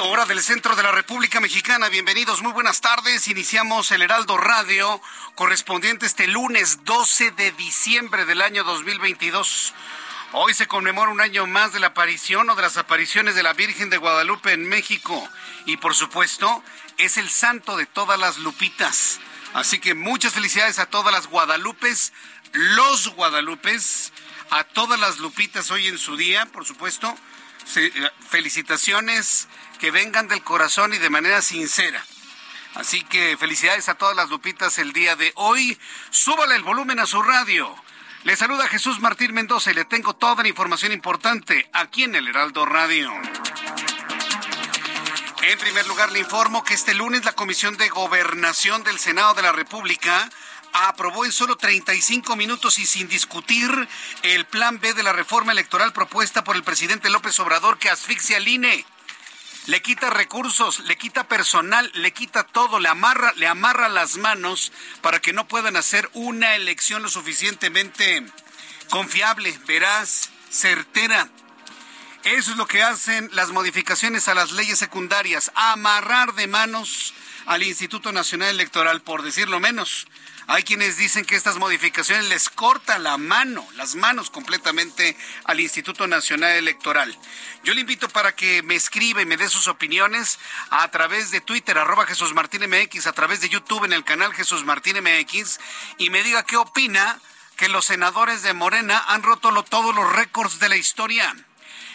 Del centro de la República Mexicana. Bienvenidos, muy buenas tardes. Iniciamos el Heraldo Radio correspondiente este lunes 12 de diciembre del año 2022. Hoy se conmemora un año más de la aparición o de las apariciones de la Virgen de Guadalupe en México. Y por supuesto, es el santo de todas las lupitas. Así que muchas felicidades a todas las guadalupes, los guadalupes, a todas las lupitas hoy en su día, por supuesto. Felicitaciones que vengan del corazón y de manera sincera. Así que felicidades a todas las lupitas el día de hoy. Súbale el volumen a su radio. Le saluda Jesús Martín Mendoza y le tengo toda la información importante aquí en el Heraldo Radio. En primer lugar, le informo que este lunes la Comisión de Gobernación del Senado de la República aprobó en solo 35 minutos y sin discutir el plan B de la reforma electoral propuesta por el presidente López Obrador que asfixia al INE le quita recursos, le quita personal, le quita todo, le amarra, le amarra las manos para que no puedan hacer una elección lo suficientemente confiable, veraz, certera. Eso es lo que hacen las modificaciones a las leyes secundarias, amarrar de manos al Instituto Nacional Electoral, por decirlo menos. Hay quienes dicen que estas modificaciones les corta la mano, las manos completamente al Instituto Nacional Electoral. Yo le invito para que me escriba y me dé sus opiniones a través de Twitter, arroba Jesús Martín MX, a través de YouTube en el canal Jesús Martín MX, y me diga qué opina que los senadores de Morena han roto todos los récords de la historia.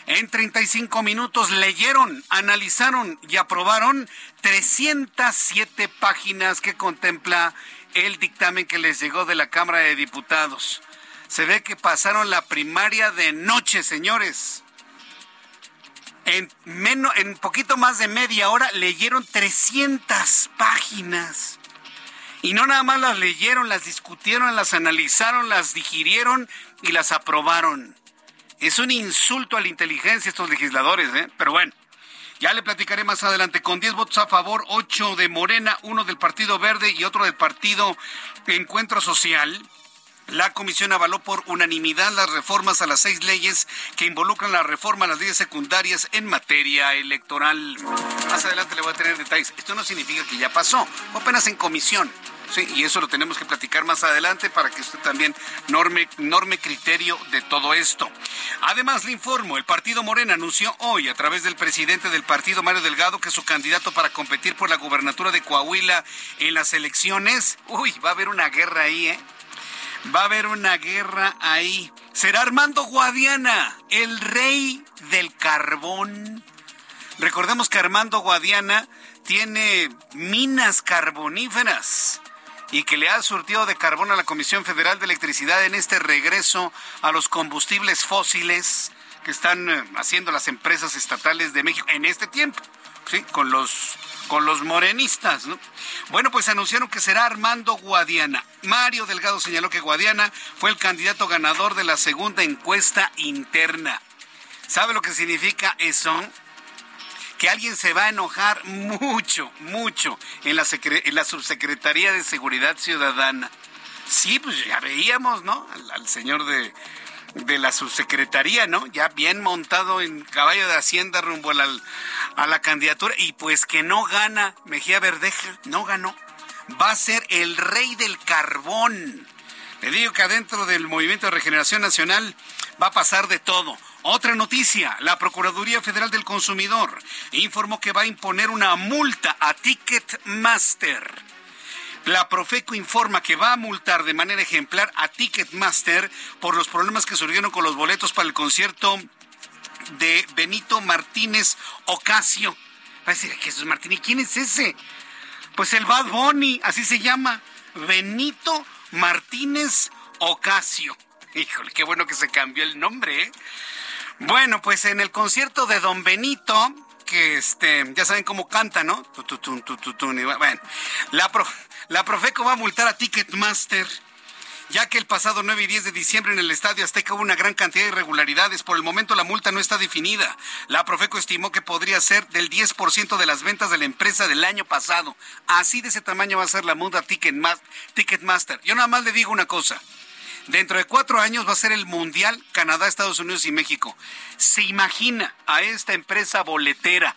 En 35 minutos leyeron, analizaron y aprobaron 307 páginas que contempla el dictamen que les llegó de la Cámara de Diputados. Se ve que pasaron la primaria de noche, señores. En, menos, en poquito más de media hora leyeron 300 páginas. Y no nada más las leyeron, las discutieron, las analizaron, las digirieron y las aprobaron. Es un insulto a la inteligencia estos legisladores, ¿eh? Pero bueno. Ya le platicaré más adelante. Con 10 votos a favor, 8 de Morena, uno del Partido Verde y otro del Partido Encuentro Social. La comisión avaló por unanimidad las reformas a las seis leyes que involucran la reforma a las leyes secundarias en materia electoral. Más adelante le voy a tener detalles. Esto no significa que ya pasó, apenas en comisión. Sí, y eso lo tenemos que platicar más adelante para que usted también norme, norme criterio de todo esto. Además, le informo, el partido Morena anunció hoy a través del presidente del partido, Mario Delgado, que su candidato para competir por la gubernatura de Coahuila en las elecciones, uy, va a haber una guerra ahí, ¿eh? Va a haber una guerra ahí. Será Armando Guadiana, el rey del carbón. Recordemos que Armando Guadiana tiene minas carboníferas y que le ha surtido de carbón a la Comisión Federal de Electricidad en este regreso a los combustibles fósiles que están eh, haciendo las empresas estatales de México en este tiempo, ¿sí? Con los con los morenistas, ¿no? Bueno, pues anunciaron que será Armando Guadiana. Mario Delgado señaló que Guadiana fue el candidato ganador de la segunda encuesta interna. ¿Sabe lo que significa eso? Que alguien se va a enojar mucho, mucho en la, en la Subsecretaría de Seguridad Ciudadana. Sí, pues ya veíamos, ¿no? Al, señor de, de la subsecretaría, ¿no? Ya bien montado en caballo de Hacienda rumbo a la, a la candidatura y pues que no gana Mejía Verdeja, no ganó. Va a ser el rey del carbón. Le digo que adentro del Movimiento de Regeneración Nacional va a pasar de todo. Otra noticia, la Procuraduría Federal del Consumidor informó que va a imponer una multa a Ticketmaster. La Profeco informa que va a multar de manera ejemplar a Ticketmaster por los problemas que surgieron con los boletos para el concierto de Benito Martínez Ocasio. Va a decir, Jesús Martínez, ¿quién es ese? Pues el Bad Bunny, así se llama. Benito Martínez Ocasio. Híjole, qué bueno que se cambió el nombre, ¿eh? Bueno, pues en el concierto de Don Benito, que este, ya saben cómo canta, ¿no? Bueno, la, la Profeco va a multar a Ticketmaster ya que el pasado 9 y 10 de diciembre en el Estadio Azteca hubo una gran cantidad de irregularidades. Por el momento la multa no está definida. La Profeco estimó que podría ser del 10% de las ventas de la empresa del año pasado. Así de ese tamaño va a ser la multa Ticketmaster. Yo nada más le digo una cosa. Dentro de cuatro años va a ser el Mundial Canadá, Estados Unidos y México. ¿Se imagina a esta empresa boletera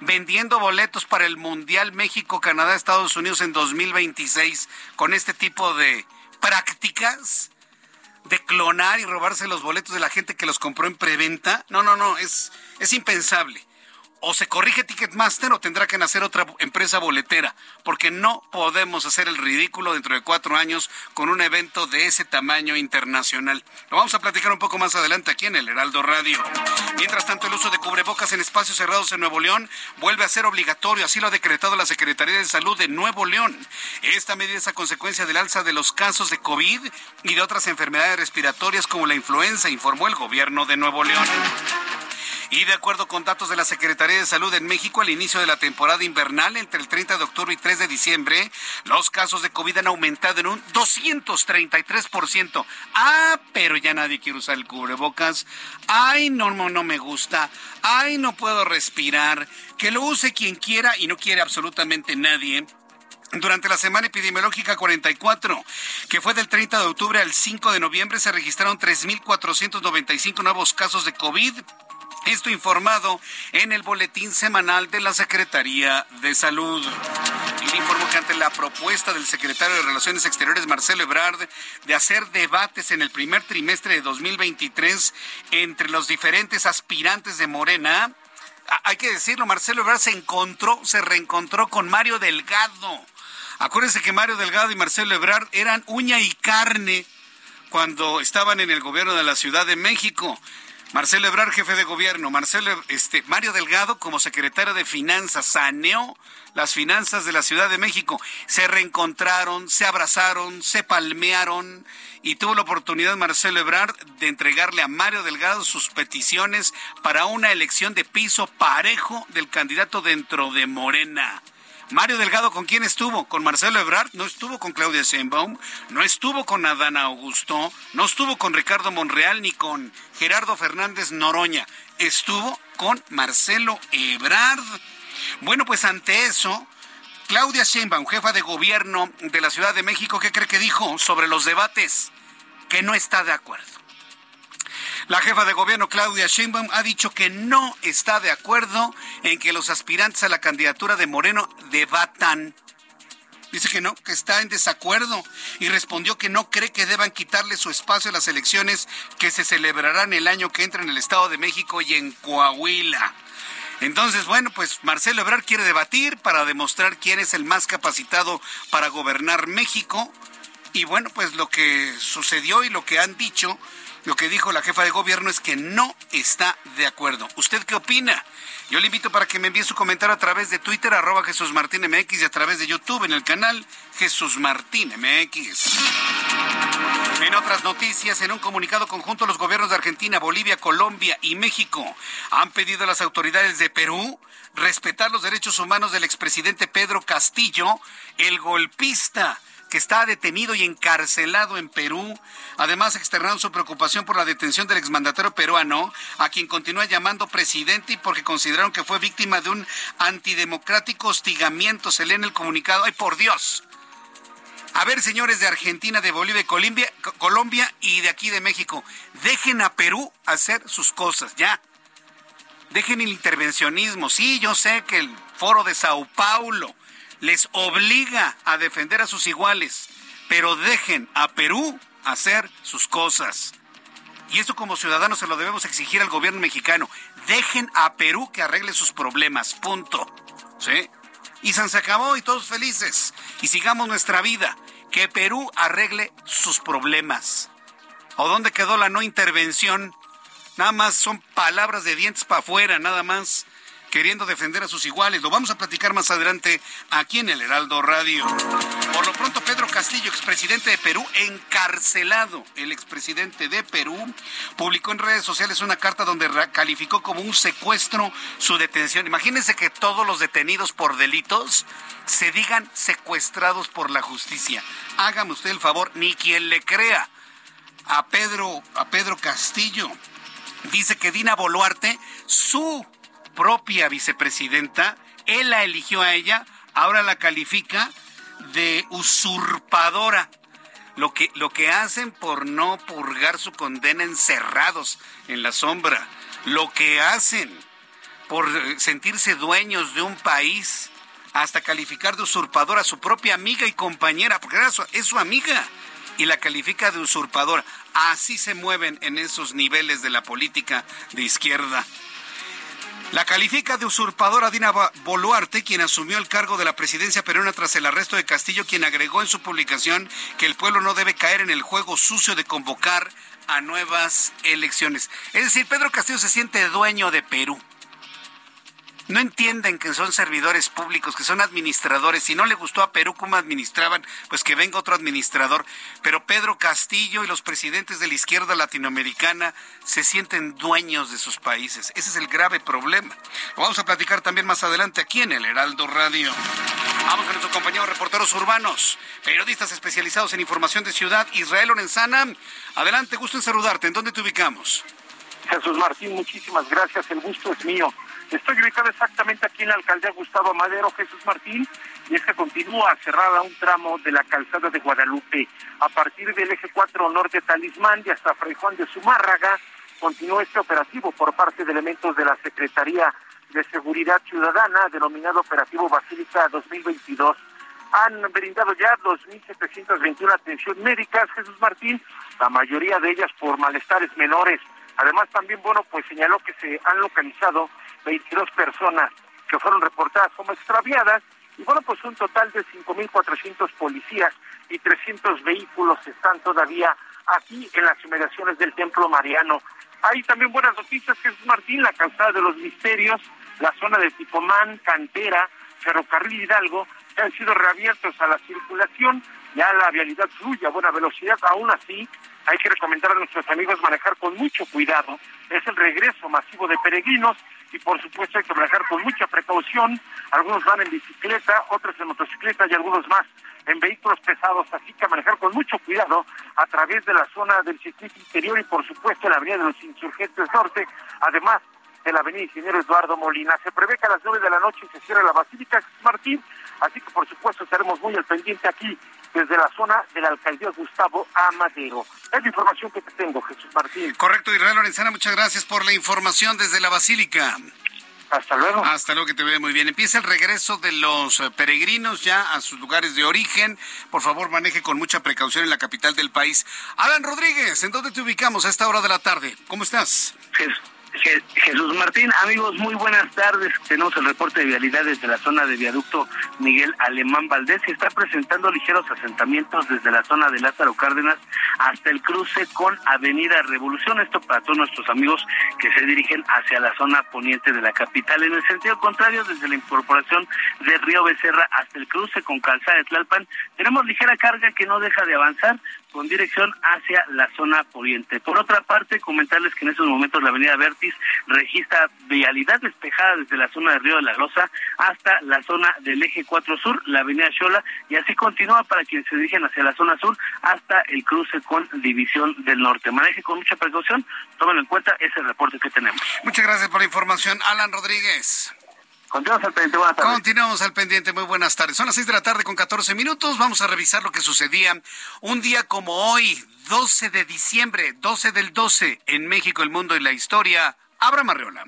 vendiendo boletos para el Mundial México, Canadá, Estados Unidos en 2026 con este tipo de prácticas? de clonar y robarse los boletos de la gente que los compró en preventa. No, no, no, es, es impensable o se corrige Ticketmaster o tendrá que nacer otra empresa boletera, porque no podemos hacer el ridículo dentro de cuatro años con un evento de ese tamaño internacional. Lo vamos a platicar un poco más adelante aquí en el Heraldo Radio. Mientras tanto, el uso de cubrebocas en espacios cerrados en Nuevo León vuelve a ser obligatorio, así lo ha decretado la Secretaría de Salud de Nuevo León. Esta medida es a consecuencia del alza de los casos de COVID y de otras enfermedades respiratorias como la influenza, informó el gobierno de Nuevo León. Y de acuerdo con datos de la Secretaría de Salud en México, al inicio de la temporada invernal, entre el 30 de octubre y 3 de diciembre, los casos de COVID han aumentado en un 233%. Ah, pero ya nadie quiere usar el cubrebocas. Ay, no, no, no me gusta. Ay, no puedo respirar. Que lo use quien quiera y no quiere absolutamente nadie. Durante la semana epidemiológica 44, que fue del 30 de octubre al 5 de noviembre, se registraron 3.495 nuevos casos de COVID esto informado en el boletín semanal de la Secretaría de Salud. Y informo que ante la propuesta del secretario de Relaciones Exteriores, Marcelo Ebrard, de hacer debates en el primer trimestre de 2023 entre los diferentes aspirantes de Morena, hay que decirlo, Marcelo Ebrard se encontró, se reencontró con Mario Delgado. Acuérdense que Mario Delgado y Marcelo Ebrard eran uña y carne cuando estaban en el gobierno de la Ciudad de México. Marcelo Ebrard, jefe de gobierno, Marcelo, este, Mario Delgado como secretario de Finanzas, saneó las finanzas de la Ciudad de México. Se reencontraron, se abrazaron, se palmearon y tuvo la oportunidad Marcelo Ebrard de entregarle a Mario Delgado sus peticiones para una elección de piso parejo del candidato dentro de Morena. Mario Delgado, ¿con quién estuvo? Con Marcelo Ebrard, no estuvo con Claudia Sheinbaum, no estuvo con Adana Augusto, no estuvo con Ricardo Monreal ni con Gerardo Fernández Noroña, estuvo con Marcelo Ebrard. Bueno, pues ante eso, Claudia Sheinbaum, jefa de gobierno de la Ciudad de México, ¿qué cree que dijo sobre los debates? Que no está de acuerdo. La jefa de gobierno, Claudia Sheinbaum, ha dicho que no está de acuerdo en que los aspirantes a la candidatura de Moreno debatan. Dice que no, que está en desacuerdo y respondió que no cree que deban quitarle su espacio a las elecciones que se celebrarán el año que entra en el Estado de México y en Coahuila. Entonces, bueno, pues Marcelo Ebrard quiere debatir para demostrar quién es el más capacitado para gobernar México. Y bueno, pues lo que sucedió y lo que han dicho lo que dijo la jefa de gobierno es que no está de acuerdo. ¿Usted qué opina? Yo le invito para que me envíe su comentario a través de Twitter, arroba Jesús Martín MX y a través de YouTube en el canal Jesús Martín MX. En otras noticias, en un comunicado conjunto, los gobiernos de Argentina, Bolivia, Colombia y México han pedido a las autoridades de Perú respetar los derechos humanos del expresidente Pedro Castillo, el golpista que está detenido y encarcelado en Perú. Además, externaron su preocupación por la detención del exmandatario peruano, a quien continúa llamando presidente y porque consideraron que fue víctima de un antidemocrático hostigamiento. Se lee en el comunicado. ¡Ay, por Dios! A ver, señores de Argentina, de Bolivia, Colombia, Colombia y de aquí de México, dejen a Perú hacer sus cosas, ya. Dejen el intervencionismo. Sí, yo sé que el foro de Sao Paulo les obliga a defender a sus iguales, pero dejen a Perú hacer sus cosas. Y esto como ciudadanos se lo debemos exigir al gobierno mexicano. Dejen a Perú que arregle sus problemas. Punto. ¿Sí? Y se acabó y todos felices. Y sigamos nuestra vida. Que Perú arregle sus problemas. ¿O dónde quedó la no intervención? Nada más son palabras de dientes para afuera, nada más queriendo defender a sus iguales. Lo vamos a platicar más adelante aquí en el Heraldo Radio. Por lo pronto, Pedro Castillo, expresidente de Perú, encarcelado. El expresidente de Perú publicó en redes sociales una carta donde calificó como un secuestro su detención. Imagínense que todos los detenidos por delitos se digan secuestrados por la justicia. Hágame usted el favor, ni quien le crea a Pedro, a Pedro Castillo. Dice que Dina Boluarte, su propia vicepresidenta, él la eligió a ella, ahora la califica de usurpadora. Lo que, lo que hacen por no purgar su condena encerrados en la sombra, lo que hacen por sentirse dueños de un país, hasta calificar de usurpadora a su propia amiga y compañera, porque es su amiga, y la califica de usurpadora. Así se mueven en esos niveles de la política de izquierda. La califica de usurpadora Dina Boluarte, quien asumió el cargo de la presidencia peruana tras el arresto de Castillo, quien agregó en su publicación que el pueblo no debe caer en el juego sucio de convocar a nuevas elecciones. Es decir, Pedro Castillo se siente dueño de Perú no entienden que son servidores públicos, que son administradores. Si no le gustó a Perú cómo administraban, pues que venga otro administrador. Pero Pedro Castillo y los presidentes de la izquierda latinoamericana se sienten dueños de sus países. Ese es el grave problema. Lo vamos a platicar también más adelante aquí en el Heraldo Radio. Vamos con nuestros compañeros reporteros urbanos, periodistas especializados en información de ciudad, Israel Lorenzana. Adelante, gusto en saludarte. ¿En dónde te ubicamos? Jesús Martín, muchísimas gracias. El gusto es mío. Estoy ubicado exactamente aquí en la alcaldía Gustavo Madero, Jesús Martín, y es continúa cerrada un tramo de la calzada de Guadalupe. A partir del eje 4 norte Talismán y hasta Fray Juan de Zumárraga, continúa este operativo por parte de elementos de la Secretaría de Seguridad Ciudadana, denominado Operativo Basílica 2022. Han brindado ya 2.721 atención médicas, Jesús Martín, la mayoría de ellas por malestares menores. Además, también, bueno, pues señaló que se han localizado 22 personas que fueron reportadas como extraviadas y bueno, pues un total de 5.400 policías y 300 vehículos están todavía aquí en las inmediaciones del Templo Mariano. Hay también buenas noticias, Jesús Martín, la calzada de los misterios, la zona de Tipomán, Cantera, Ferrocarril Hidalgo, que han sido reabiertos a la circulación, ya la vialidad fluye a buena velocidad, aún así hay que recomendar a nuestros amigos manejar con mucho cuidado. Es el regreso masivo de peregrinos y por supuesto hay que manejar con mucha precaución. Algunos van en bicicleta, otros en motocicleta y algunos más en vehículos pesados, así que manejar con mucho cuidado a través de la zona del circuito interior y por supuesto la avenida de los Insurgentes Norte, además de la avenida Ingeniero Eduardo Molina. Se prevé que a las nueve de la noche se cierre la Basílica Martín, así que por supuesto estaremos muy al pendiente aquí desde la zona de la alcaldía Gustavo Amadero. Es la información que te tengo, Jesús Martín. Correcto, Israel Lorenzana, muchas gracias por la información desde la Basílica. Hasta luego. Hasta luego, que te vea muy bien. Empieza el regreso de los eh, peregrinos ya a sus lugares de origen. Por favor, maneje con mucha precaución en la capital del país. Alan Rodríguez, ¿en dónde te ubicamos a esta hora de la tarde? ¿Cómo estás? Jesús Martín, amigos, muy buenas tardes. Tenemos el reporte de vialidad desde la zona de viaducto Miguel Alemán Valdés y está presentando ligeros asentamientos desde la zona de Lázaro Cárdenas hasta el cruce con Avenida Revolución. Esto para todos nuestros amigos que se dirigen hacia la zona poniente de la capital. En el sentido contrario, desde la incorporación de Río Becerra hasta el cruce con Calzada de Tlalpan, tenemos ligera carga que no deja de avanzar con dirección hacia la zona poniente. Por otra parte, comentarles que en estos momentos la Avenida Verde Ortiz registra vialidad despejada desde la zona de Río de la Loza hasta la zona del eje 4 Sur, la avenida Xola, y así continúa para quienes se dirigen hacia la zona sur hasta el cruce con División del Norte. Maneje con mucha precaución, tómenlo en cuenta, ese reporte que tenemos. Muchas gracias por la información, Alan Rodríguez. Continuamos al pendiente, buenas tardes. Continuamos al pendiente, muy buenas tardes. Son las 6 de la tarde con 14 minutos. Vamos a revisar lo que sucedía un día como hoy, 12 de diciembre, 12 del 12, en México, el mundo y la historia. Abraham Arreola.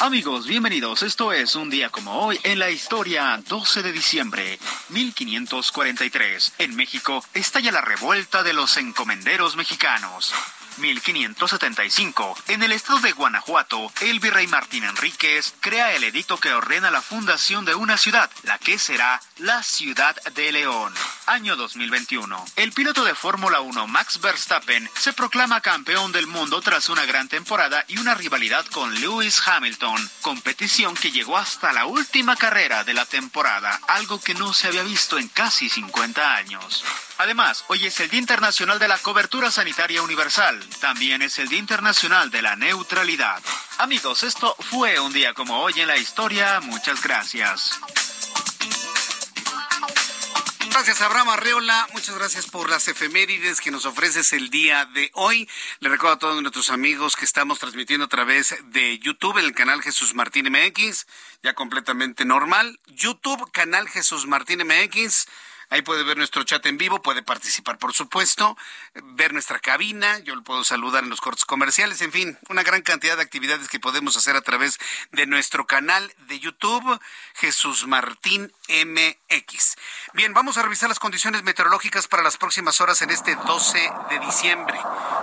Amigos, bienvenidos. Esto es un día como hoy en la historia, 12 de diciembre, 1543. En México estalla la revuelta de los encomenderos mexicanos. 1575. En el estado de Guanajuato, el virrey Martín Enríquez crea el edicto que ordena la fundación de una ciudad, la que será la ciudad de León. Año 2021. El piloto de Fórmula 1 Max Verstappen se proclama campeón del mundo tras una gran temporada y una rivalidad con Lewis Hamilton, competición que llegó hasta la última carrera de la temporada, algo que no se había visto en casi 50 años. Además, hoy es el Día Internacional de la Cobertura Sanitaria Universal. También es el Día Internacional de la Neutralidad. Amigos, esto fue un día como hoy en la historia. Muchas gracias. Gracias, Abraham Arreola. Muchas gracias por las efemérides que nos ofreces el día de hoy. Le recuerdo a todos nuestros amigos que estamos transmitiendo a través de YouTube el canal Jesús Martín MX, ya completamente normal. YouTube, canal Jesús Martín MX. Ahí puede ver nuestro chat en vivo, puede participar, por supuesto, ver nuestra cabina, yo le puedo saludar en los cortes comerciales, en fin, una gran cantidad de actividades que podemos hacer a través de nuestro canal de YouTube, Jesús Martín MX. Bien, vamos a revisar las condiciones meteorológicas para las próximas horas en este 12 de diciembre.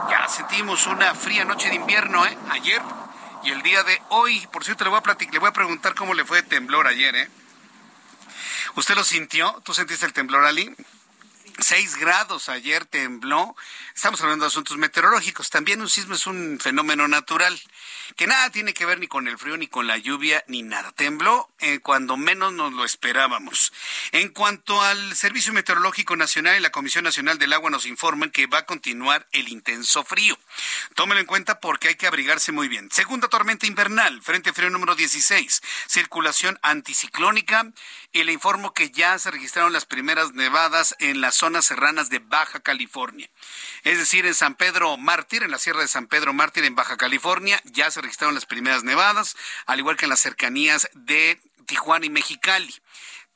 Ya sentimos una fría noche de invierno, ¿eh? Ayer y el día de hoy. Por cierto, le voy a platicar, le voy a preguntar cómo le fue temblor ayer, ¿eh? ¿Usted lo sintió? ¿Tú sentiste el temblor, Ali? Seis grados ayer tembló. Estamos hablando de asuntos meteorológicos. También un sismo es un fenómeno natural que nada tiene que ver ni con el frío, ni con la lluvia, ni nada. Tembló eh, cuando menos nos lo esperábamos. En cuanto al Servicio Meteorológico Nacional y la Comisión Nacional del Agua nos informan que va a continuar el intenso frío. Tómelo en cuenta porque hay que abrigarse muy bien. Segunda tormenta invernal, frente frío número 16, circulación anticiclónica y le informo que ya se registraron las primeras nevadas en las zonas serranas de Baja California. Es decir, en San Pedro Mártir, en la Sierra de San Pedro Mártir, en Baja California, ya se registraron las primeras nevadas, al igual que en las cercanías de Tijuana y Mexicali.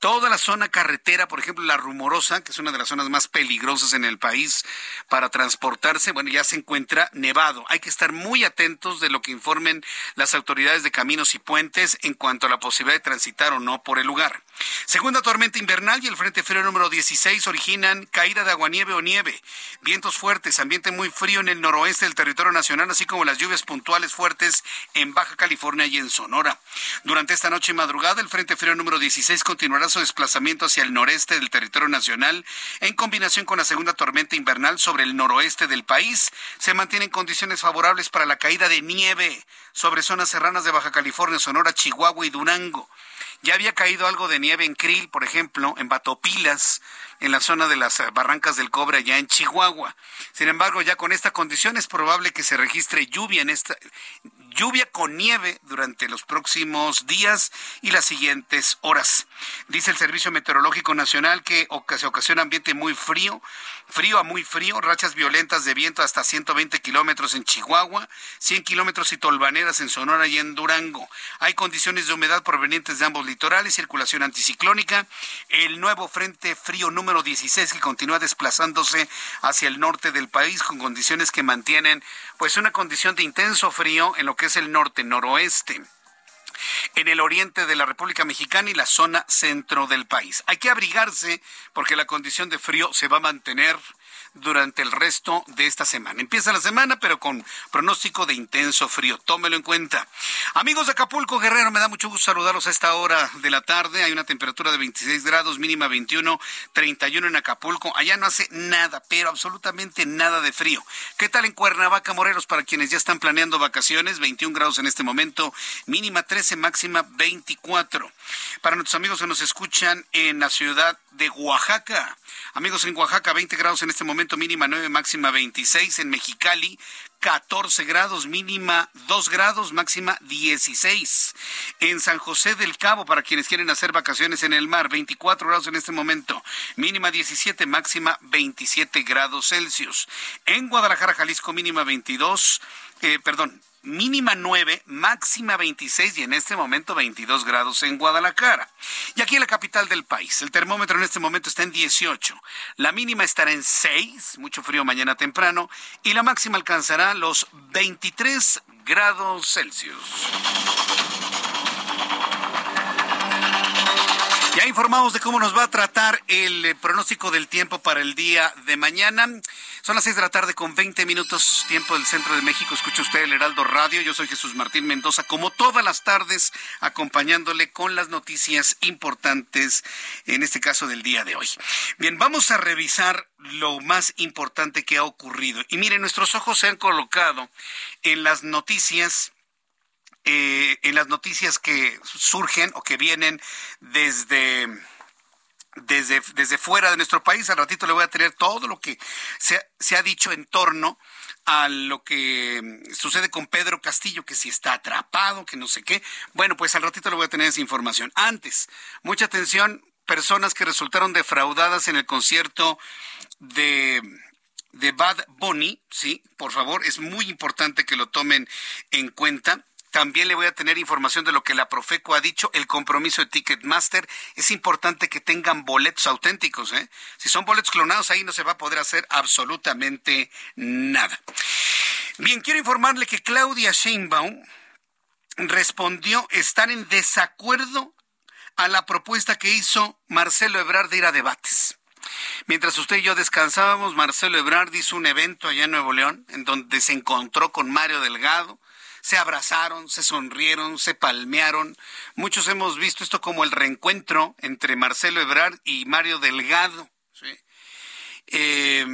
Toda la zona carretera, por ejemplo, la Rumorosa, que es una de las zonas más peligrosas en el país para transportarse, bueno, ya se encuentra nevado. Hay que estar muy atentos de lo que informen las autoridades de caminos y puentes en cuanto a la posibilidad de transitar o no por el lugar. Segunda tormenta invernal y el Frente Frío número 16 originan caída de aguanieve o nieve, vientos fuertes, ambiente muy frío en el noroeste del territorio nacional, así como las lluvias puntuales fuertes en Baja California y en Sonora. Durante esta noche y madrugada, el Frente Frío número 16 continuará su desplazamiento hacia el noreste del territorio nacional en combinación con la segunda tormenta invernal sobre el noroeste del país. Se mantienen condiciones favorables para la caída de nieve sobre zonas serranas de Baja California, Sonora, Chihuahua y Durango. Ya había caído algo de nieve en Krill, por ejemplo, en Batopilas, en la zona de las barrancas del cobre allá en Chihuahua. Sin embargo, ya con esta condición es probable que se registre lluvia en esta lluvia con nieve durante los próximos días y las siguientes horas. Dice el Servicio Meteorológico Nacional que se ocasiona ambiente muy frío, frío a muy frío, rachas violentas de viento hasta 120 kilómetros en Chihuahua, 100 kilómetros y tolvaneras en Sonora y en Durango. Hay condiciones de humedad provenientes de ambos litorales, circulación anticiclónica, el nuevo frente frío número 16 que continúa desplazándose hacia el norte del país con condiciones que mantienen pues una condición de intenso frío en lo que es el norte noroeste en el oriente de la República Mexicana y la zona centro del país. Hay que abrigarse porque la condición de frío se va a mantener durante el resto de esta semana. Empieza la semana, pero con pronóstico de intenso frío. Tómelo en cuenta. Amigos de Acapulco, Guerrero, me da mucho gusto saludarlos a esta hora de la tarde. Hay una temperatura de 26 grados, mínima 21, 31 en Acapulco. Allá no hace nada, pero absolutamente nada de frío. ¿Qué tal en Cuernavaca, Morelos, para quienes ya están planeando vacaciones? 21 grados en este momento, mínima 13, máxima 24. Para nuestros amigos que nos escuchan en la ciudad de Oaxaca. Amigos, en Oaxaca 20 grados en este momento, mínima 9, máxima 26. En Mexicali 14 grados, mínima 2 grados, máxima 16. En San José del Cabo, para quienes quieren hacer vacaciones en el mar, 24 grados en este momento, mínima 17, máxima 27 grados Celsius. En Guadalajara, Jalisco, mínima 22, eh, perdón, mínima 9, máxima 26 y en este momento 22 grados en Guadalajara. Y aquí en la capital del país, el termómetro en este momento está en 18, la mínima estará en 6, mucho frío mañana temprano, y la máxima alcanzará los 23 grados Celsius. Ya informamos de cómo nos va a tratar el eh, pronóstico del tiempo para el día de mañana. Son las seis de la tarde con 20 minutos tiempo del centro de México. Escucha usted el Heraldo Radio. Yo soy Jesús Martín Mendoza, como todas las tardes, acompañándole con las noticias importantes, en este caso del día de hoy. Bien, vamos a revisar lo más importante que ha ocurrido. Y miren, nuestros ojos se han colocado en las noticias eh, en las noticias que surgen o que vienen desde desde, desde fuera de nuestro país. Al ratito le voy a tener todo lo que se, se, ha dicho en torno a lo que sucede con Pedro Castillo, que si está atrapado, que no sé qué. Bueno, pues al ratito le voy a tener esa información. Antes, mucha atención, personas que resultaron defraudadas en el concierto de de Bad Bunny, sí, por favor, es muy importante que lo tomen en cuenta. También le voy a tener información de lo que la Profeco ha dicho, el compromiso de Ticketmaster. Es importante que tengan boletos auténticos. ¿eh? Si son boletos clonados, ahí no se va a poder hacer absolutamente nada. Bien, quiero informarle que Claudia Sheinbaum respondió estar en desacuerdo a la propuesta que hizo Marcelo Ebrard de ir a debates. Mientras usted y yo descansábamos, Marcelo Ebrard hizo un evento allá en Nuevo León, en donde se encontró con Mario Delgado, se abrazaron, se sonrieron, se palmearon. Muchos hemos visto esto como el reencuentro entre Marcelo Ebrard y Mario Delgado. Eh,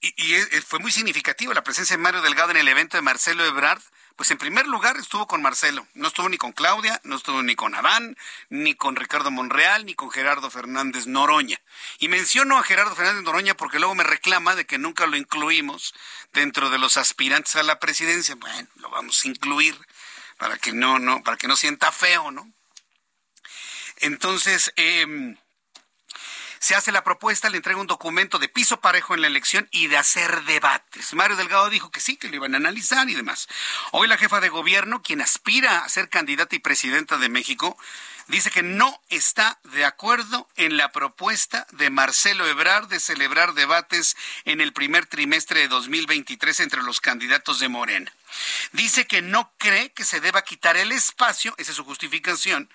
y, fue muy significativo la presencia de Mario Delgado en el evento de Marcelo Ebrard. Pues en primer lugar estuvo con Marcelo, no estuvo ni con Claudia, no estuvo ni con Adán, ni con Ricardo Monreal, ni con Gerardo Fernández Noroña. Y menciono a Gerardo Fernández Noroña porque luego me reclama de que nunca lo incluimos dentro de los aspirantes a la presidencia. Bueno, lo vamos a incluir para que no, no, para que no sienta feo, ¿no? Entonces, eh, se hace la propuesta, le entrega un documento de piso parejo en la elección y de hacer debates. Mario Delgado dijo que sí, que lo iban a analizar y demás. Hoy la jefa de gobierno, quien aspira a ser candidata y presidenta de México, dice que no está de acuerdo en la propuesta de Marcelo Ebrard de celebrar debates en el primer trimestre de 2023 entre los candidatos de Morena. Dice que no cree que se deba quitar el espacio, esa es su justificación,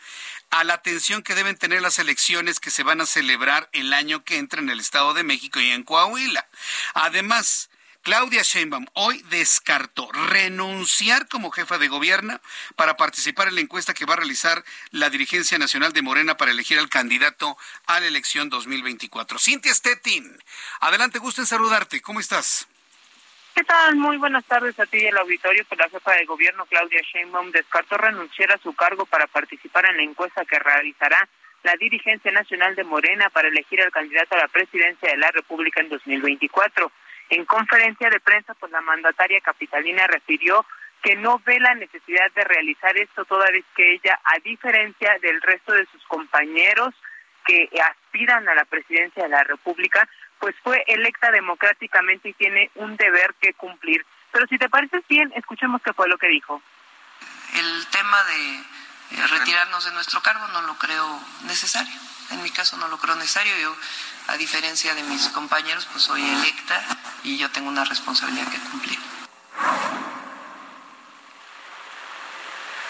a la atención que deben tener las elecciones que se van a celebrar el año que entra en el Estado de México y en Coahuila. Además, Claudia Sheinbaum hoy descartó renunciar como jefa de gobierno para participar en la encuesta que va a realizar la dirigencia nacional de Morena para elegir al candidato a la elección 2024. Cintia Stettin, adelante, gusto en saludarte. ¿Cómo estás? ¿Qué tal? Muy buenas tardes a ti y al auditorio. Pues la jefa de gobierno, Claudia Sheinbaum, descartó renunciar a su cargo para participar en la encuesta que realizará la dirigencia nacional de Morena para elegir al candidato a la presidencia de la República en 2024. En conferencia de prensa, pues la mandataria capitalina refirió que no ve la necesidad de realizar esto toda vez que ella, a diferencia del resto de sus compañeros que aspiran a la presidencia de la República, pues fue electa democráticamente y tiene un deber que cumplir. Pero si te parece bien, escuchemos qué fue lo que dijo. El tema de eh, retirarnos de nuestro cargo no lo creo necesario. En mi caso no lo creo necesario. Yo, a diferencia de mis compañeros, pues soy electa y yo tengo una responsabilidad que cumplir.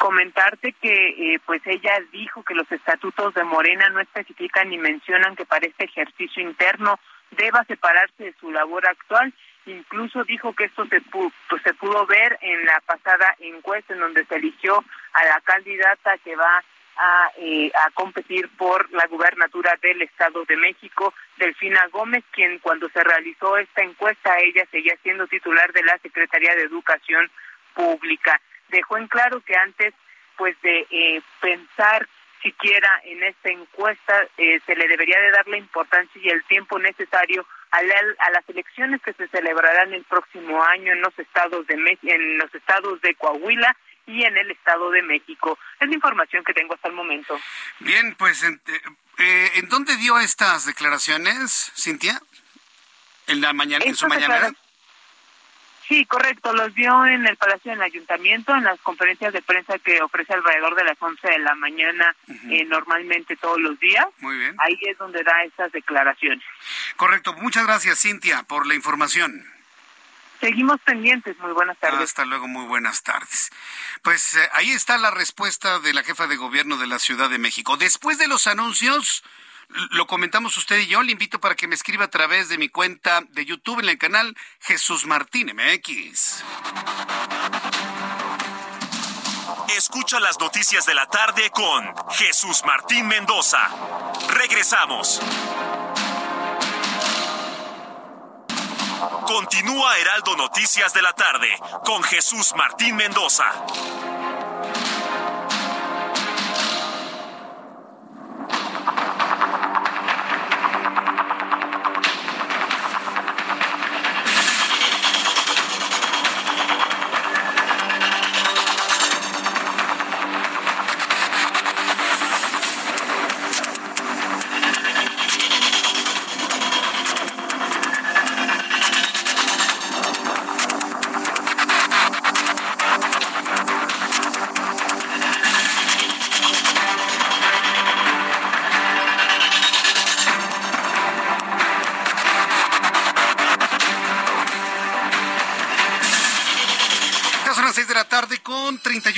comentarte que eh, pues ella dijo que los estatutos de Morena no especifican ni mencionan que para este ejercicio interno deba separarse de su labor actual. Incluso dijo que esto se pudo, pues, se pudo ver en la pasada encuesta en donde se eligió a la candidata que va a, eh, a competir por la gubernatura del Estado de México, Delfina Gómez, quien cuando se realizó esta encuesta, ella seguía siendo titular de la Secretaría de Educación Pública. Dejó en claro que antes pues de eh, pensar siquiera en esta encuesta eh, se le debería de dar la importancia y el tiempo necesario a, a, las elecciones que se celebrarán el próximo año en los estados de en los estados de Coahuila y en el Estado de México. Es la información que tengo hasta el momento. Bien, pues, ¿en, eh, ¿en dónde dio estas declaraciones, Cintia? ¿En la mañana, en su mañana? Sí, correcto. Los vio en el Palacio del Ayuntamiento, en las conferencias de prensa que ofrece alrededor de las 11 de la mañana, eh, normalmente todos los días. Muy bien. Ahí es donde da estas declaraciones. Correcto. Muchas gracias, Cintia, por la información. Seguimos pendientes. Muy buenas tardes. Hasta luego, muy buenas tardes. Pues eh, ahí está la respuesta de la jefa de gobierno de la Ciudad de México. Después de los anuncios, lo comentamos usted y yo. Le invito para que me escriba a través de mi cuenta de YouTube en el canal Jesús Martín MX. Escucha las noticias de la tarde con Jesús Martín Mendoza. Regresamos. Continúa Heraldo Noticias de la tarde con Jesús Martín Mendoza.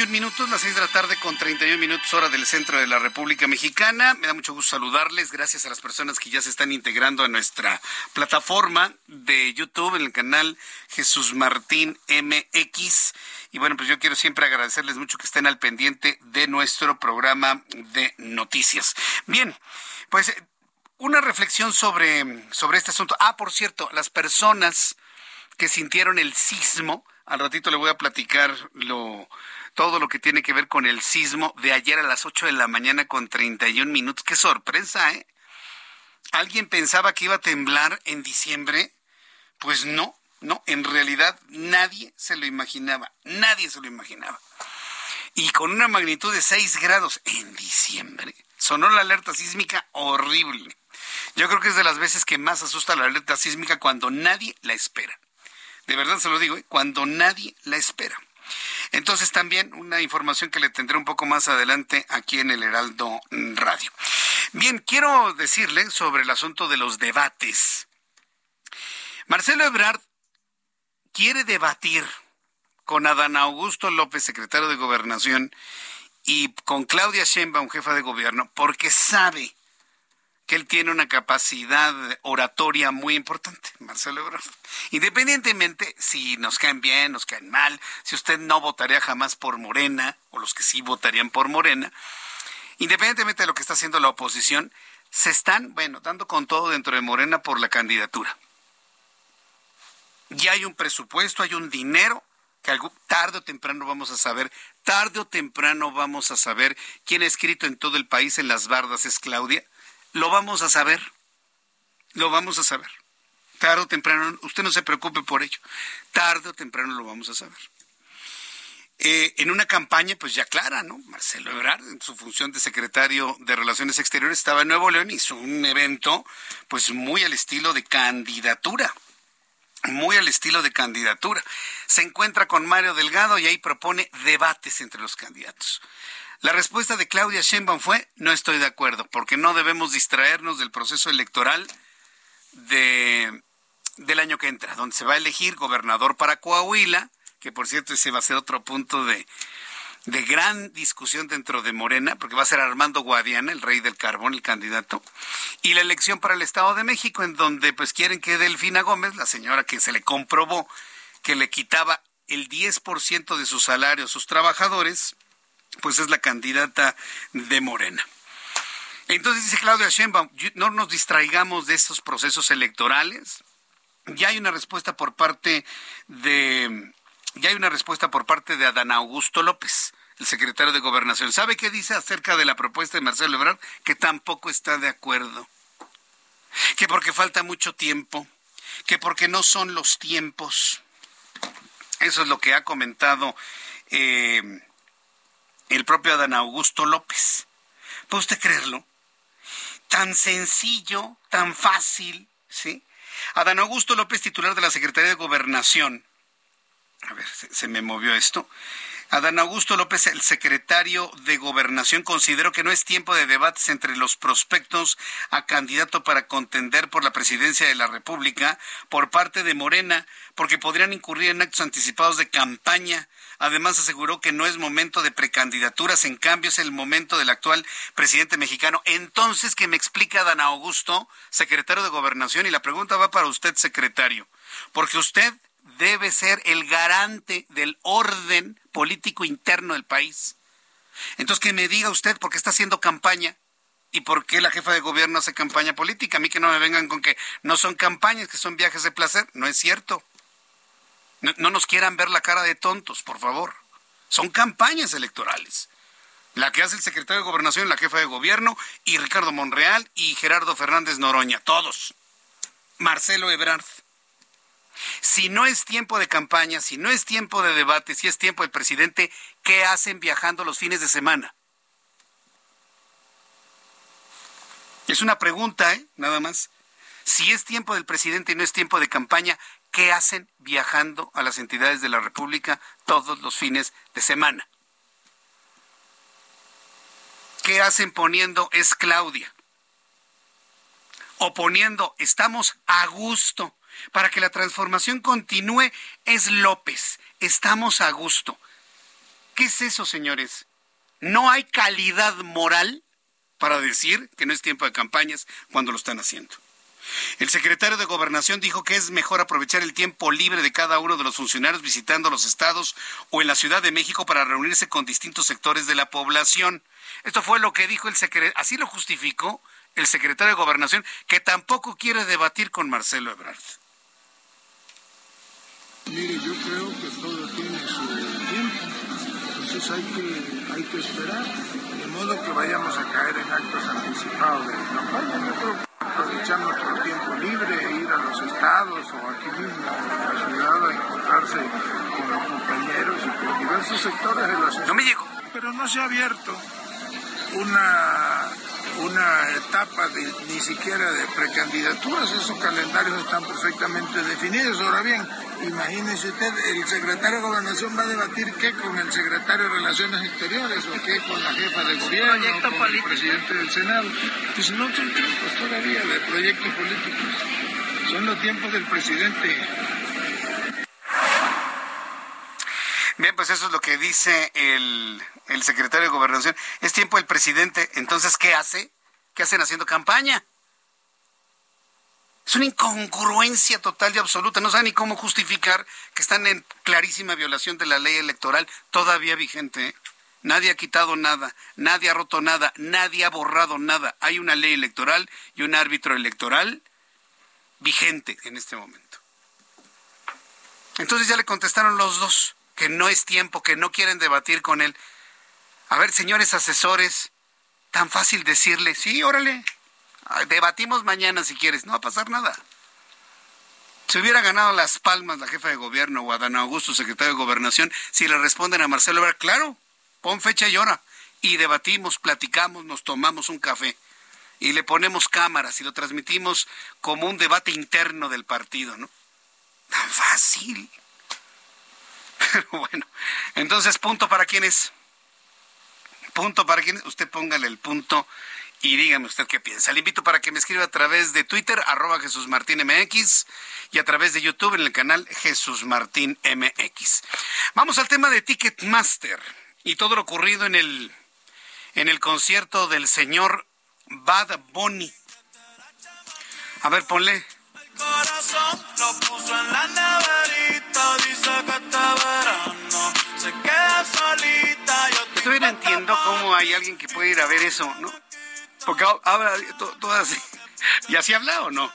Minutos, las seis de la tarde con 31 minutos hora del centro de la República Mexicana. Me da mucho gusto saludarles. Gracias a las personas que ya se están integrando a nuestra plataforma de YouTube en el canal Jesús Martín MX. Y bueno, pues yo quiero siempre agradecerles mucho que estén al pendiente de nuestro programa de noticias. Bien, pues una reflexión sobre, sobre este asunto. Ah, por cierto, las personas que sintieron el sismo, al ratito le voy a platicar lo todo lo que tiene que ver con el sismo de ayer a las 8 de la mañana con 31 minutos. Qué sorpresa, ¿eh? ¿Alguien pensaba que iba a temblar en diciembre? Pues no, no, en realidad nadie se lo imaginaba, nadie se lo imaginaba. Y con una magnitud de 6 grados en diciembre, sonó la alerta sísmica horrible. Yo creo que es de las veces que más asusta la alerta sísmica cuando nadie la espera. De verdad se lo digo, ¿eh? cuando nadie la espera. Entonces también una información que le tendré un poco más adelante aquí en el Heraldo Radio. Bien, quiero decirle sobre el asunto de los debates. Marcelo Ebrard quiere debatir con Adán Augusto López, secretario de Gobernación, y con Claudia Sheinbaum, jefa de gobierno, porque sabe que él tiene una capacidad oratoria muy importante, Marcelo Ebrard. Independientemente si nos caen bien, nos caen mal, si usted no votaría jamás por Morena, o los que sí votarían por Morena, independientemente de lo que está haciendo la oposición, se están, bueno, dando con todo dentro de Morena por la candidatura. Ya hay un presupuesto, hay un dinero que algo, tarde o temprano vamos a saber, tarde o temprano vamos a saber quién ha escrito en todo el país en las bardas es Claudia lo vamos a saber. Lo vamos a saber. Tarde o temprano, usted no se preocupe por ello. Tarde o temprano lo vamos a saber. Eh, en una campaña, pues ya clara, ¿no? Marcelo Ebrard, en su función de secretario de Relaciones Exteriores, estaba en Nuevo León y hizo un evento, pues muy al estilo de candidatura. Muy al estilo de candidatura. Se encuentra con Mario Delgado y ahí propone debates entre los candidatos. La respuesta de Claudia Sheinbaum fue, no estoy de acuerdo, porque no debemos distraernos del proceso electoral de, del año que entra, donde se va a elegir gobernador para Coahuila, que por cierto ese va a ser otro punto de, de gran discusión dentro de Morena, porque va a ser Armando Guadiana, el rey del carbón, el candidato, y la elección para el Estado de México, en donde pues quieren que Delfina Gómez, la señora que se le comprobó que le quitaba el 10% de su salario a sus trabajadores, pues es la candidata de Morena. Entonces dice Claudia Sheinbaum, no nos distraigamos de estos procesos electorales. Ya hay una respuesta por parte de ya hay una respuesta por parte de Adán Augusto López, el secretario de Gobernación. ¿Sabe qué dice acerca de la propuesta de Marcelo Ebrard? Que tampoco está de acuerdo. Que porque falta mucho tiempo. Que porque no son los tiempos. Eso es lo que ha comentado eh, el propio Adán Augusto López. ¿Puede usted creerlo? Tan sencillo, tan fácil, ¿sí? Adán Augusto López, titular de la Secretaría de Gobernación. A ver, se me movió esto. Adán Augusto López, el secretario de Gobernación, consideró que no es tiempo de debates entre los prospectos a candidato para contender por la presidencia de la República por parte de Morena, porque podrían incurrir en actos anticipados de campaña. Además, aseguró que no es momento de precandidaturas, en cambio es el momento del actual presidente mexicano. Entonces, que me explica Adán Augusto, secretario de Gobernación, y la pregunta va para usted, secretario, porque usted debe ser el garante del orden político interno del país. Entonces, que me diga usted por qué está haciendo campaña y por qué la jefa de gobierno hace campaña política. A mí que no me vengan con que no son campañas, que son viajes de placer. No es cierto. No, no nos quieran ver la cara de tontos, por favor. Son campañas electorales. La que hace el secretario de Gobernación, la jefa de gobierno, y Ricardo Monreal y Gerardo Fernández Noroña. Todos. Marcelo Ebrard. Si no es tiempo de campaña, si no es tiempo de debate, si es tiempo del presidente, ¿qué hacen viajando los fines de semana? Es una pregunta, ¿eh? Nada más. Si es tiempo del presidente y no es tiempo de campaña, ¿qué hacen viajando a las entidades de la República todos los fines de semana? ¿Qué hacen poniendo es Claudia? O poniendo estamos a gusto para que la transformación continúe es López. Estamos a gusto. ¿Qué es eso, señores? No hay calidad moral para decir que no es tiempo de campañas cuando lo están haciendo. El secretario de Gobernación dijo que es mejor aprovechar el tiempo libre de cada uno de los funcionarios visitando los estados o en la Ciudad de México para reunirse con distintos sectores de la población. Esto fue lo que dijo el secretario, así lo justificó el secretario de Gobernación, que tampoco quiere debatir con Marcelo Ebrard. Mire, yo creo que todo tiene su tiempo, entonces hay que, hay que esperar, de modo que vayamos a caer en actos anticipados de campaña. Yo creo que aprovechar nuestro tiempo libre, ir a los estados o aquí mismo en la ciudad a encontrarse con los compañeros y con diversos sectores de la sociedad. No me llegó. Pero no se ha abierto una una etapa de, ni siquiera de precandidaturas, esos calendarios están perfectamente definidos. Ahora bien, imagínese usted, el secretario de Gobernación va a debatir qué con el secretario de Relaciones Exteriores o qué con la jefa de gobierno o con el presidente del Senado. Pues no son tiempos todavía de proyectos políticos, son los tiempos del presidente. Bien, pues eso es lo que dice el, el secretario de Gobernación. Es tiempo del presidente. Entonces, ¿qué hace? ¿Qué hacen haciendo campaña? Es una incongruencia total y absoluta. No saben ni cómo justificar que están en clarísima violación de la ley electoral todavía vigente. ¿eh? Nadie ha quitado nada, nadie ha roto nada, nadie ha borrado nada. Hay una ley electoral y un árbitro electoral vigente en este momento. Entonces ya le contestaron los dos que no es tiempo, que no quieren debatir con él. A ver, señores asesores, tan fácil decirle, sí, órale, debatimos mañana si quieres, no va a pasar nada. Si hubiera ganado las palmas la jefa de gobierno o Augusto, secretario de gobernación, si le responden a Marcelo claro, pon fecha y hora. Y debatimos, platicamos, nos tomamos un café. Y le ponemos cámaras y lo transmitimos como un debate interno del partido, ¿no? Tan fácil. Pero bueno, entonces punto para quienes. Punto para quienes. Usted póngale el punto y dígame usted qué piensa. Le invito para que me escriba a través de Twitter, arroba Jesús Martín MX, y a través de YouTube en el canal Jesús Martín. Vamos al tema de Ticketmaster y todo lo ocurrido en el, en el concierto del señor Bad Bunny. A ver, ponle. corazón lo puso en la neverita, dice que este verano se queda solita. Yo Yo todavía no entiendo cómo hay alguien que puede ir a ver eso, ¿no? Porque habla to- todo así. ¿Y así habla o no?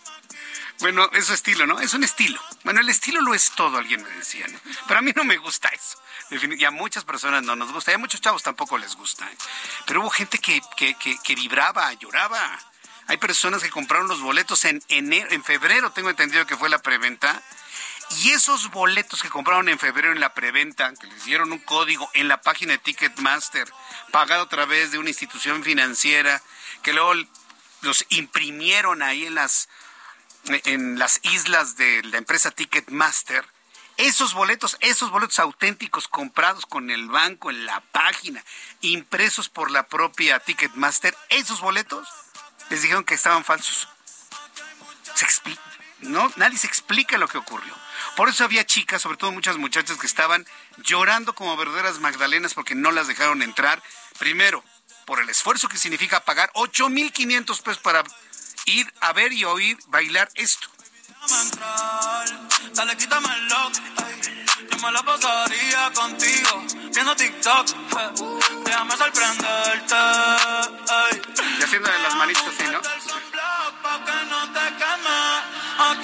Bueno, es su estilo, ¿no? Es un estilo. Bueno, el estilo lo es todo, alguien me decía, ¿no? Pero a mí no me gusta eso. Y a muchas personas no nos gusta, y a muchos chavos tampoco les gusta. ¿eh? Pero hubo gente que, que, que, vibraba, lloraba. Hay personas que compraron los boletos en enero, en febrero, tengo entendido que fue la preventa. Y esos boletos que compraron en febrero en la preventa, que les dieron un código en la página de Ticketmaster, pagado a través de una institución financiera, que luego los imprimieron ahí en las en las islas de la empresa Ticketmaster, esos boletos, esos boletos auténticos comprados con el banco en la página, impresos por la propia Ticketmaster, esos boletos les dijeron que estaban falsos. no, nadie se explica lo que ocurrió. Por eso había chicas, sobre todo muchas muchachas que estaban llorando como verdaderas magdalenas porque no las dejaron entrar. Primero, por el esfuerzo que significa pagar 8.500 pesos para ir a ver y oír bailar esto. Dale, quítame el lock, yo me la pasaría contigo, viendo TikTok, déjame sorprenderte. Y haciendo de las manitas así, ¿no?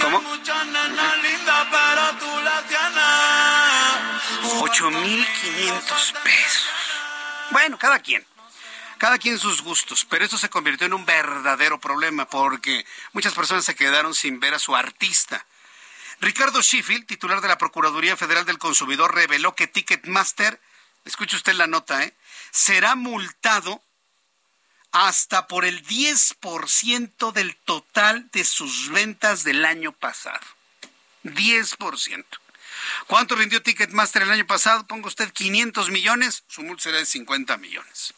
¿Cómo? 8.500 pesos. Bueno, cada quien cada quien sus gustos, pero eso se convirtió en un verdadero problema porque muchas personas se quedaron sin ver a su artista. Ricardo Sheffield, titular de la Procuraduría Federal del Consumidor, reveló que Ticketmaster, escuche usted la nota, ¿eh? será multado hasta por el 10% del total de sus ventas del año pasado. 10%. ¿Cuánto vendió Ticketmaster el año pasado? Ponga usted 500 millones, su multa será de 50 millones.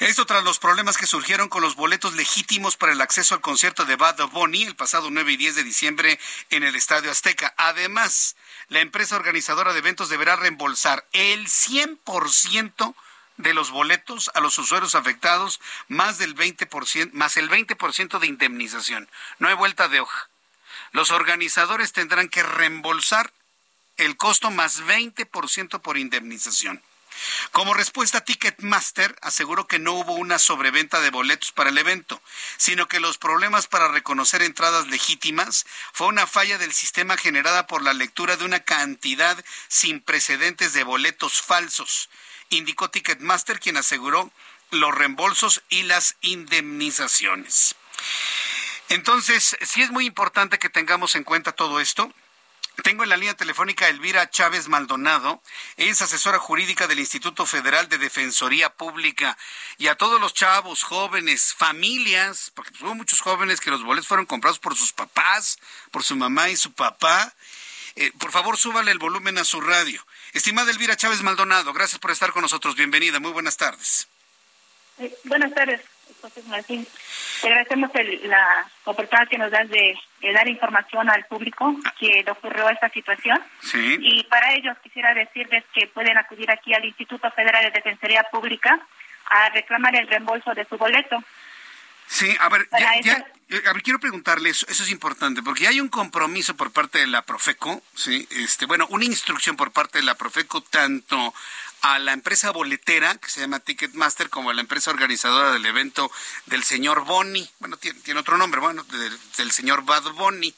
Esto tras los problemas que surgieron con los boletos legítimos para el acceso al concierto de Bad Bunny el pasado 9 y 10 de diciembre en el Estadio Azteca. Además, la empresa organizadora de eventos deberá reembolsar el 100% de los boletos a los usuarios afectados, más del 20%, más el 20% de indemnización. No hay vuelta de hoja. Los organizadores tendrán que reembolsar el costo más 20% por indemnización. Como respuesta, Ticketmaster aseguró que no hubo una sobreventa de boletos para el evento, sino que los problemas para reconocer entradas legítimas fue una falla del sistema generada por la lectura de una cantidad sin precedentes de boletos falsos, indicó Ticketmaster, quien aseguró los reembolsos y las indemnizaciones. Entonces, sí es muy importante que tengamos en cuenta todo esto tengo en la línea telefónica a Elvira Chávez Maldonado, es asesora jurídica del Instituto Federal de Defensoría Pública. Y a todos los chavos, jóvenes, familias, porque hubo muchos jóvenes que los boletos fueron comprados por sus papás, por su mamá y su papá. Eh, por favor, súbale el volumen a su radio. Estimada Elvira Chávez Maldonado, gracias por estar con nosotros. Bienvenida, muy buenas tardes. Eh, buenas tardes, José Martín. Te agradecemos la oportunidad que nos das de, dar información al público que le ocurrió esta situación. Y para ello quisiera decirles que pueden acudir aquí al Instituto Federal de Defensoría Pública a reclamar el reembolso de su boleto. Sí, a ver, ya, eh, a ver, quiero preguntarles, eso, es importante, porque hay un compromiso por parte de la Profeco, sí, este, bueno, una instrucción por parte de la Profeco, tanto a la empresa boletera, que se llama Ticketmaster, como la empresa organizadora del evento del señor Bonnie. Bueno, tiene, otro nombre, bueno, del, señor Bad Bonnie.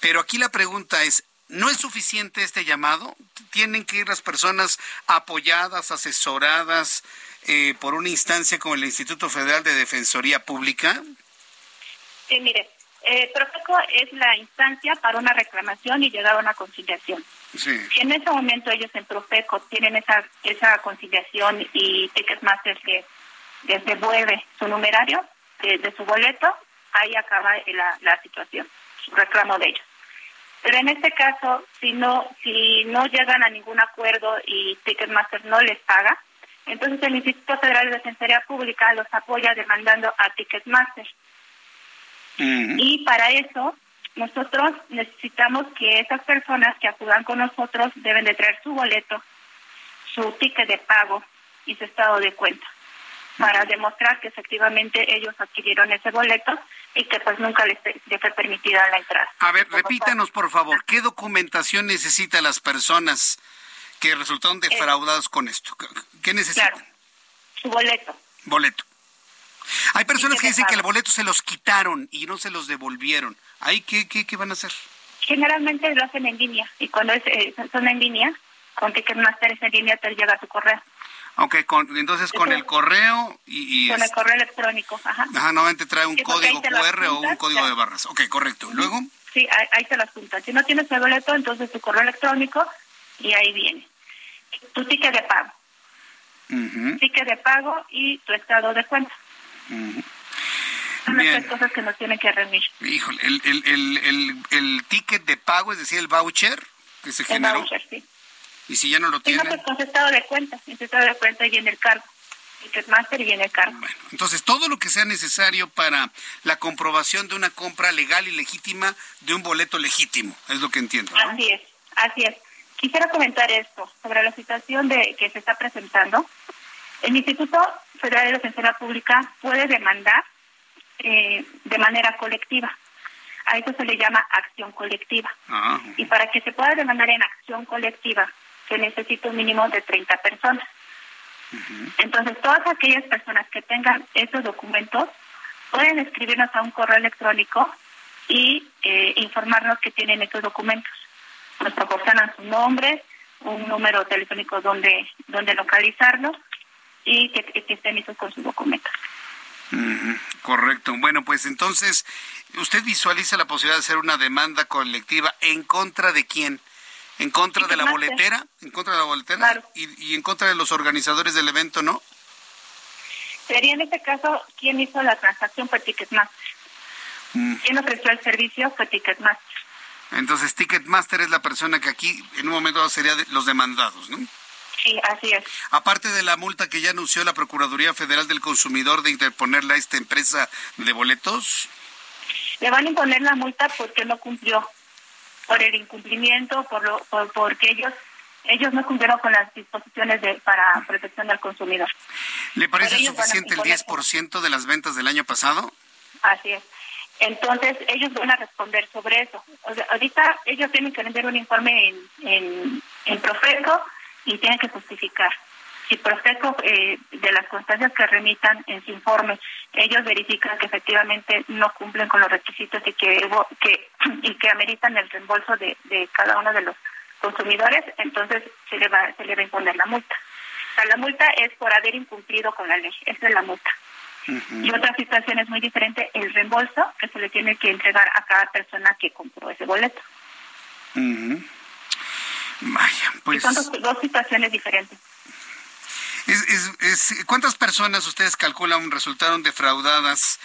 Pero aquí la pregunta es, ¿no es suficiente este llamado? ¿Tienen que ir las personas apoyadas, asesoradas eh, por una instancia como el Instituto Federal de Defensoría Pública? Sí, mire, eh, Profeco es la instancia para una reclamación y llegar a una conciliación. Si en ese momento ellos en Profeco tienen esa esa conciliación y Ticketmaster les, les devuelve su numerario de, su boleto, ahí acaba la, la situación, su reclamo de ellos. Pero en este caso, si no si no llegan a ningún acuerdo y Ticketmaster no les paga, entonces el Instituto Federal de Defensoría Pública los apoya demandando a Ticketmaster. Y para eso nosotros necesitamos que esas personas que acudan con nosotros deben de traer su boleto, su ticket de pago y su estado de cuenta para demostrar que efectivamente ellos adquirieron ese boleto y que pues nunca les, fue permitida la entrada. A ver, repítanos por favor, ¿qué documentación necesitan las personas que resultaron eh, defraudadas con esto? ¿Qué necesitan? Claro, su boleto. Boleto. Hay personas que dicen que el boleto se los quitaron y no se los devolvieron. ¿Ahí qué, qué, qué van a hacer? Generalmente lo hacen en línea y cuando es, eh, son en línea, con Ticketmaster es en línea te llega tu correo. Ok, entonces con el correo y... con el correo electrónico, ajá. Ajá, normalmente trae un código QR o un código de barras. Ok, correcto. ¿Luego? Sí, ahí, te las juntas. Si no tienes el boleto, entonces tu correo electrónico y ahí viene. Tu ticket de pago. Ticket de pago y tu estado de cuenta. Son las cosas que nos tienen que reunir. Híjole, el, el, el, el, ticket de pago, es decir, el voucher que se generó. El voucher, sí. Y si ya no lo tiene. pues con estado de cuenta, en estado de cuenta y en el cargo. Ticketmaster y en el cargo. Bueno, entonces todo lo que sea necesario para la comprobación de una compra legal y legítima de un boleto legítimo, es lo que entiendo. Así es, así es. Quisiera comentar esto sobre la situación de que se está presentando. El Instituto Federal de Defensoría Pública puede demandar eh, de manera colectiva. A eso se le llama acción colectiva. Ah, y para que se pueda demandar en acción colectiva, se necesita un mínimo de 30 personas. Entonces, todas aquellas personas que tengan esos documentos pueden escribirnos a un correo electrónico y eh, informarnos que tienen esos documentos nos proporcionan su nombre, un número telefónico donde, donde localizarlo y que, estén listos con sus documentos. correcto. Bueno, pues entonces, ¿usted visualiza la posibilidad de hacer una demanda colectiva en contra de quién? ¿En contra de la boletera? ¿En contra de la boletera? ¿Y, en contra de los organizadores del evento, no? Sería en este caso, ¿quién hizo la transacción? Fue Ticketmaster. Mm. ¿Quién ofreció el servicio? Fue Ticketmaster. Entonces, Ticketmaster es la persona que aquí en un momento sería los demandados, ¿no? Sí, así es. Aparte de la multa que ya anunció la Procuraduría Federal del Consumidor de interponerle a esta empresa de boletos. Le van a imponer la multa porque no cumplió, por el incumplimiento, por lo, porque ellos ellos no cumplieron con las disposiciones de, para protección del consumidor. ¿Le parece suficiente el 10% de las ventas del año pasado? Así es. Entonces, ellos van a responder sobre eso. ahorita ellos tienen que rendir un informe en, en, en Profeco y tienen que justificar. Si Profeco, eh, de las constancias que remitan en su informe, ellos verifican que efectivamente no cumplen con los requisitos y que, que, y que ameritan el reembolso de, de cada uno de los consumidores, entonces se le va, se le va a imponer la multa. O sea, la multa es por haber incumplido con la ley. Esa es la multa. Y otra situación es muy diferente, el reembolso que se le tiene que entregar a cada persona que compró ese boleto. Vaya, pues... son dos, situaciones diferentes. ¿Cuántas personas ustedes calculan resultaron defraudadas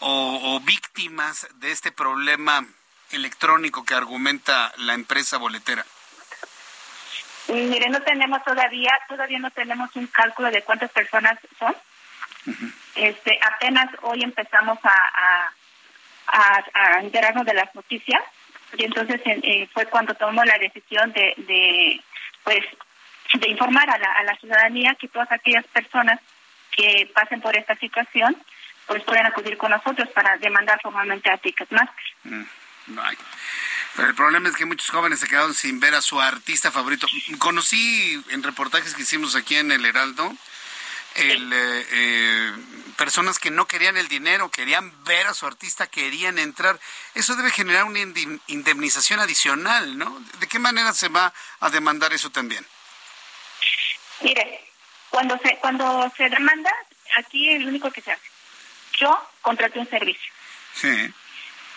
o, víctimas de este problema electrónico que argumenta la empresa boletera? Mire, no tenemos todavía, todavía no tenemos un cálculo de cuántas personas son este, apenas hoy empezamos a, a, enterarnos de las noticias y entonces eh, fue cuando tomamos la decisión de, de pues de informar a la, a la ciudadanía que todas aquellas personas que pasen por esta situación pues pueden acudir con nosotros para demandar formalmente a Ticketmaster. Mm, el problema es que muchos jóvenes se quedaron sin ver a su artista favorito. Conocí en reportajes que hicimos aquí en el Heraldo el, eh, eh, personas que no querían el dinero, querían ver a su artista, querían entrar. Eso debe generar una indemnización adicional, ¿no? ¿De qué manera se va a demandar eso también? Mire, cuando se, cuando se demanda, aquí es lo único que se hace. Yo contraté un servicio. Sí.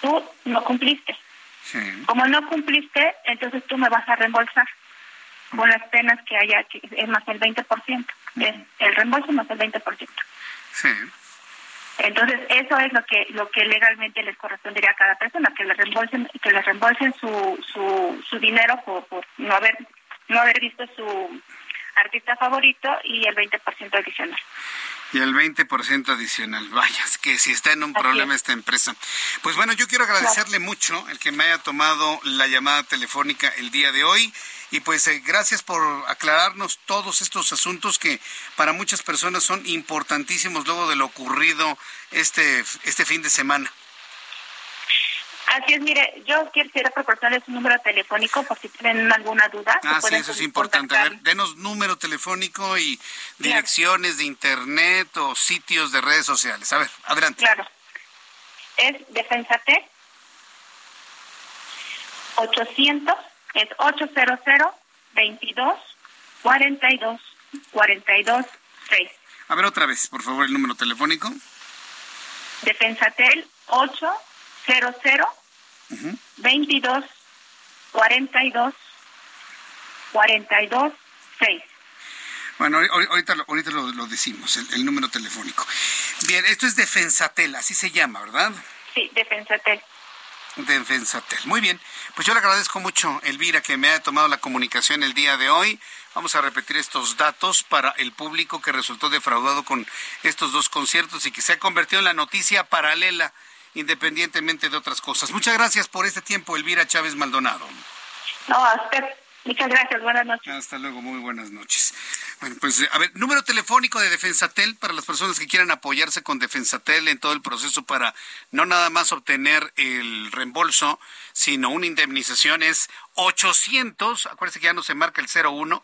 Tú no cumpliste. Sí. Como no cumpliste, entonces tú me vas a reembolsar con las penas que haya, es más del 20%. Es el reembolso más del 20%. Sí. Entonces, eso es lo que lo que legalmente les correspondería a cada persona, que le reembolsen que les reembolsen su, su, su dinero por, por no haber no haber visto su artista favorito y el 20% adicional. Y el 20% adicional. Vaya, es que si está en un problema esta empresa. Pues bueno, yo quiero agradecerle mucho el que me haya tomado la llamada telefónica el día de hoy. Y pues eh, gracias por aclararnos todos estos asuntos que para muchas personas son importantísimos luego de lo ocurrido este, este fin de semana. Así es, mire, yo quisiera proporcionarles un número telefónico por si tienen alguna duda. Ah, sí, eso es importante. A ver, denos número telefónico y direcciones de internet o sitios de redes sociales. A ver, adelante. Claro. Es Defensate 800, es 800 22 42 42 6. A ver otra vez, por favor, el número telefónico. Defensatel 800 22 42 42 6. Bueno, ahorita, ahorita lo, lo decimos, el, el, número telefónico. Bien, esto es Defensatel, así se llama, ¿verdad? Sí, Defensatel. Defensatel. Muy bien, pues yo le agradezco mucho, Elvira, que me haya tomado la comunicación el día de hoy. Vamos a repetir estos datos para el público que resultó defraudado con estos dos conciertos y que se ha convertido en la noticia paralela, independientemente de otras cosas. Muchas gracias por este tiempo, Elvira Chávez Maldonado. No, a usted. Muchas gracias, buenas noches. Hasta luego, muy buenas noches. Bueno, pues a ver, número telefónico de Defensatel para las personas que quieran apoyarse con Defensatel en todo el proceso para no nada más obtener el reembolso, sino una indemnización es 800, acuérdense que ya no se marca el 01,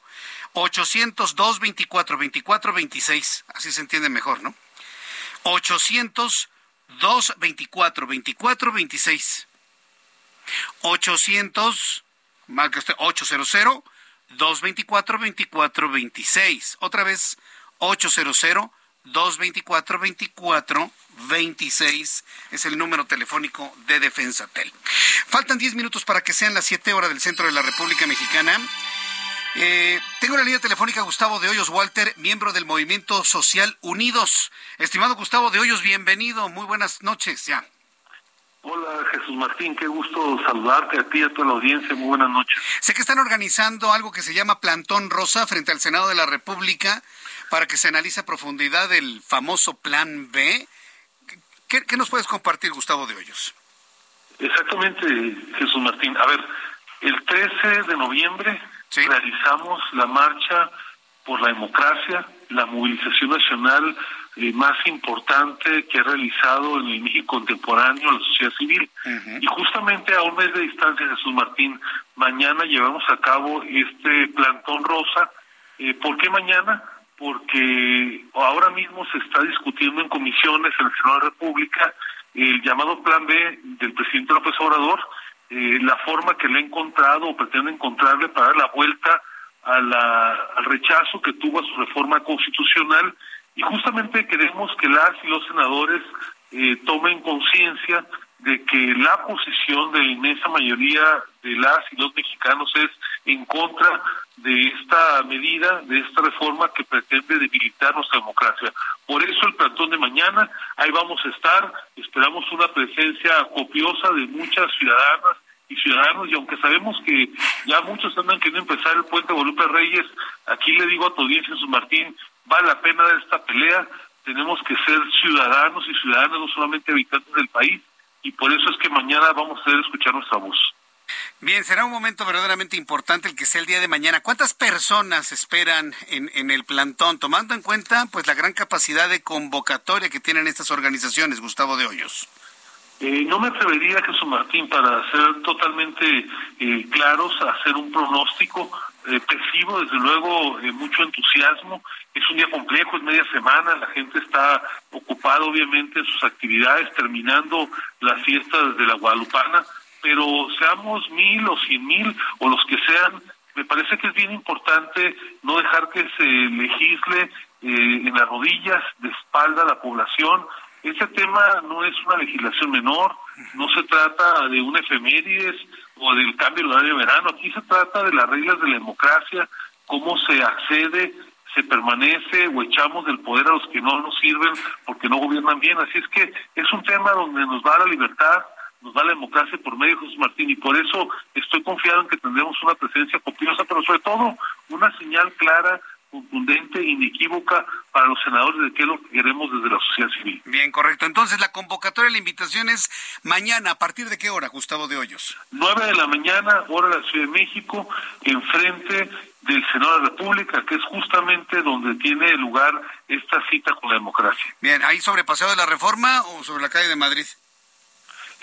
800 224 24 26, así se entiende mejor, ¿no? 800 224 24 26. 800 marca usted 800 224 2426. Otra vez 800 224 2426 es el número telefónico de Defensa Tel. Faltan 10 minutos para que sean las 7 horas del centro de la República Mexicana. Eh, tengo la línea telefónica Gustavo de Hoyos Walter, miembro del Movimiento Social Unidos. Estimado Gustavo de Hoyos, bienvenido. Muy buenas noches ya. Hola Jesús Martín, qué gusto saludarte a ti y a toda la audiencia. Muy buenas noches. Sé que están organizando algo que se llama Plantón Rosa frente al Senado de la República para que se analice a profundidad el famoso Plan B. ¿Qué, qué nos puedes compartir, Gustavo de Hoyos? Exactamente, Jesús Martín. A ver, el 13 de noviembre ¿Sí? realizamos la marcha por la democracia, la movilización nacional eh, más importante que ha realizado en el México contemporáneo la sociedad civil. Uh -huh. Y justamente a un mes de distancia, Jesús Martín, mañana llevamos a cabo este plantón rosa. Eh, ¿Por qué mañana? Porque ahora mismo se está discutiendo en comisiones en el Senado de la República el llamado Plan B del presidente López Obrador, eh, la forma que le ha encontrado o pretende encontrarle para dar la vuelta al rechazo que tuvo a su reforma constitucional y justamente queremos que las y los senadores eh, tomen conciencia de que la posición de la inmensa mayoría de las y los mexicanos es en contra de esta medida, de esta reforma que pretende debilitar nuestra democracia. Por eso el plantón de mañana, ahí vamos a estar, esperamos una presencia copiosa de muchas ciudadanas y ciudadanos, y aunque sabemos que ya muchos andan queriendo empezar el puente Volupe Reyes, aquí le digo a tu audiencia, Jesús Martín, vale la pena de esta pelea, tenemos que ser ciudadanos y ciudadanas, no solamente habitantes del país, y por eso es que mañana vamos a escuchar nuestra voz. Bien, será un momento verdaderamente importante el que sea el día de mañana. ¿Cuántas personas esperan en, en el plantón, tomando en cuenta pues la gran capacidad de convocatoria que tienen estas organizaciones, Gustavo de Hoyos? Eh, no me atrevería, Jesús Martín, para ser totalmente eh, claros, a hacer un pronóstico. Eh, desde luego, eh, mucho entusiasmo. Es un día complejo, es media semana, la gente está ocupada, obviamente, en sus actividades, terminando las fiestas de la Guadalupana, pero seamos mil o cien mil o los que sean, me parece que es bien importante no dejar que se legisle eh, en las rodillas, de espalda a la población, este tema no es una legislación menor, no se trata de un efemérides o del cambio del horario de verano, aquí se trata de las reglas de la democracia, cómo se accede, se permanece o echamos del poder a los que no nos sirven porque no gobiernan bien. Así es que es un tema donde nos va la libertad, nos da la democracia por medio de José Martín y por eso estoy confiado en que tendremos una presencia copiosa, pero sobre todo una señal clara contundente e inequívoca para los senadores de qué es lo que queremos desde la sociedad civil. Bien, correcto. Entonces, la convocatoria, la invitación es mañana. ¿A partir de qué hora, Gustavo de Hoyos? Nueve de la mañana, hora de la Ciudad de México, enfrente del Senado de la República, que es justamente donde tiene lugar esta cita con la democracia. Bien, ¿ahí sobre Paseo de la Reforma o sobre la calle de Madrid?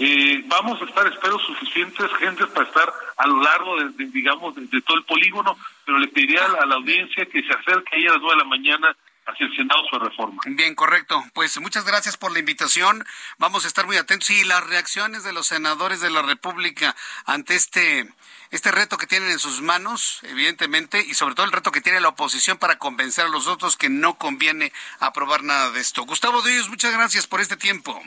Eh, vamos a estar, espero, suficientes gentes para estar a lo largo, de, digamos, de, todo el polígono, pero le pediría a la, audiencia que se acerque ahí a las nueve de la mañana hacia el Senado su reforma. Bien, correcto. Pues muchas gracias por la invitación. Vamos a estar muy atentos. Y las reacciones de los senadores de la República ante este, este reto que tienen en sus manos, evidentemente, y sobre todo el reto que tiene la oposición para convencer a los otros que no conviene aprobar nada de esto. Gustavo Díaz, muchas gracias por este tiempo.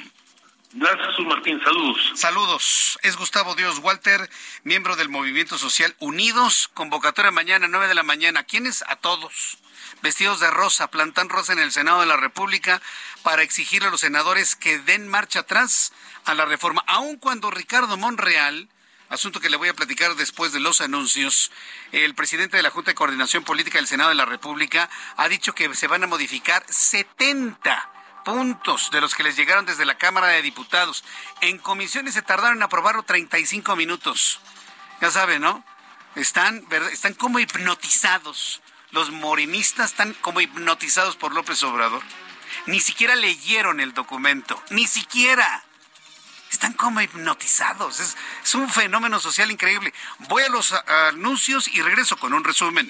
Gracias, Martín. Saludos. Saludos. Es Gustavo Dios Walter, miembro del Movimiento Social Unidos. Convocatoria mañana, 9 de la mañana. ¿Quiénes? A todos. Vestidos de rosa, plantan rosa en el Senado de la República para exigirle a los senadores que den marcha atrás a la reforma. Aun cuando Ricardo Monreal, asunto que le voy a platicar después de los anuncios, el presidente de la Junta de Coordinación Política del Senado de la República ha dicho que se van a modificar 70 puntos de los que les llegaron desde la Cámara de Diputados. En comisiones se tardaron en aprobarlo 35 minutos. Ya saben, ¿no? Están, están como hipnotizados. Los morinistas están como hipnotizados por López Obrador. Ni siquiera leyeron el documento, ni siquiera. Están como hipnotizados. Es, es un fenómeno social increíble. Voy a los anuncios y regreso con un resumen.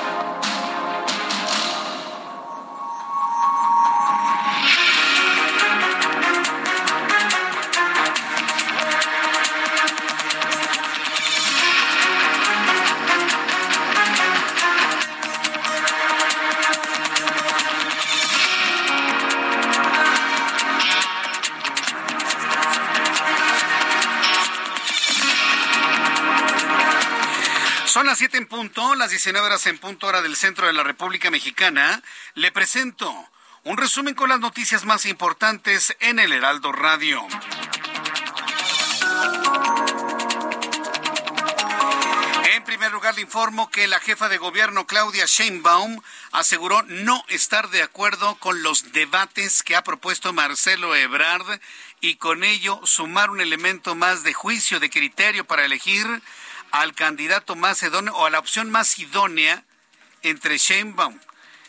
Son las 7 en punto, las 19 horas en punto hora del centro de la República Mexicana. Le presento un resumen con las noticias más importantes en el Heraldo Radio. En primer lugar, le informo que la jefa de gobierno, Claudia Sheinbaum, aseguró no estar de acuerdo con los debates que ha propuesto Marcelo Ebrard y con ello sumar un elemento más de juicio de criterio para elegir al candidato más idóneo o a la opción más idónea entre Sheinbaum,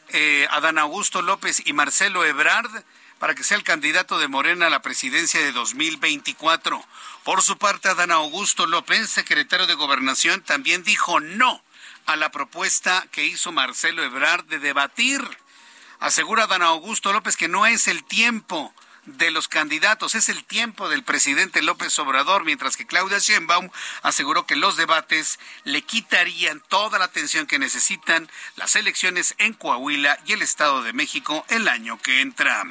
eh, Adán Augusto López y Marcelo Ebrard para que sea el candidato de Morena a la presidencia de 2024. Por su parte, Adán Augusto López, secretario de Gobernación, también dijo no a la propuesta que hizo Marcelo Ebrard de debatir. Asegura Adán Augusto López que no es el tiempo de los candidatos. Es el tiempo del presidente López Obrador, mientras que Claudia Sheinbaum aseguró que los debates le quitarían toda la atención que necesitan las elecciones en Coahuila y el Estado de México el año que entra.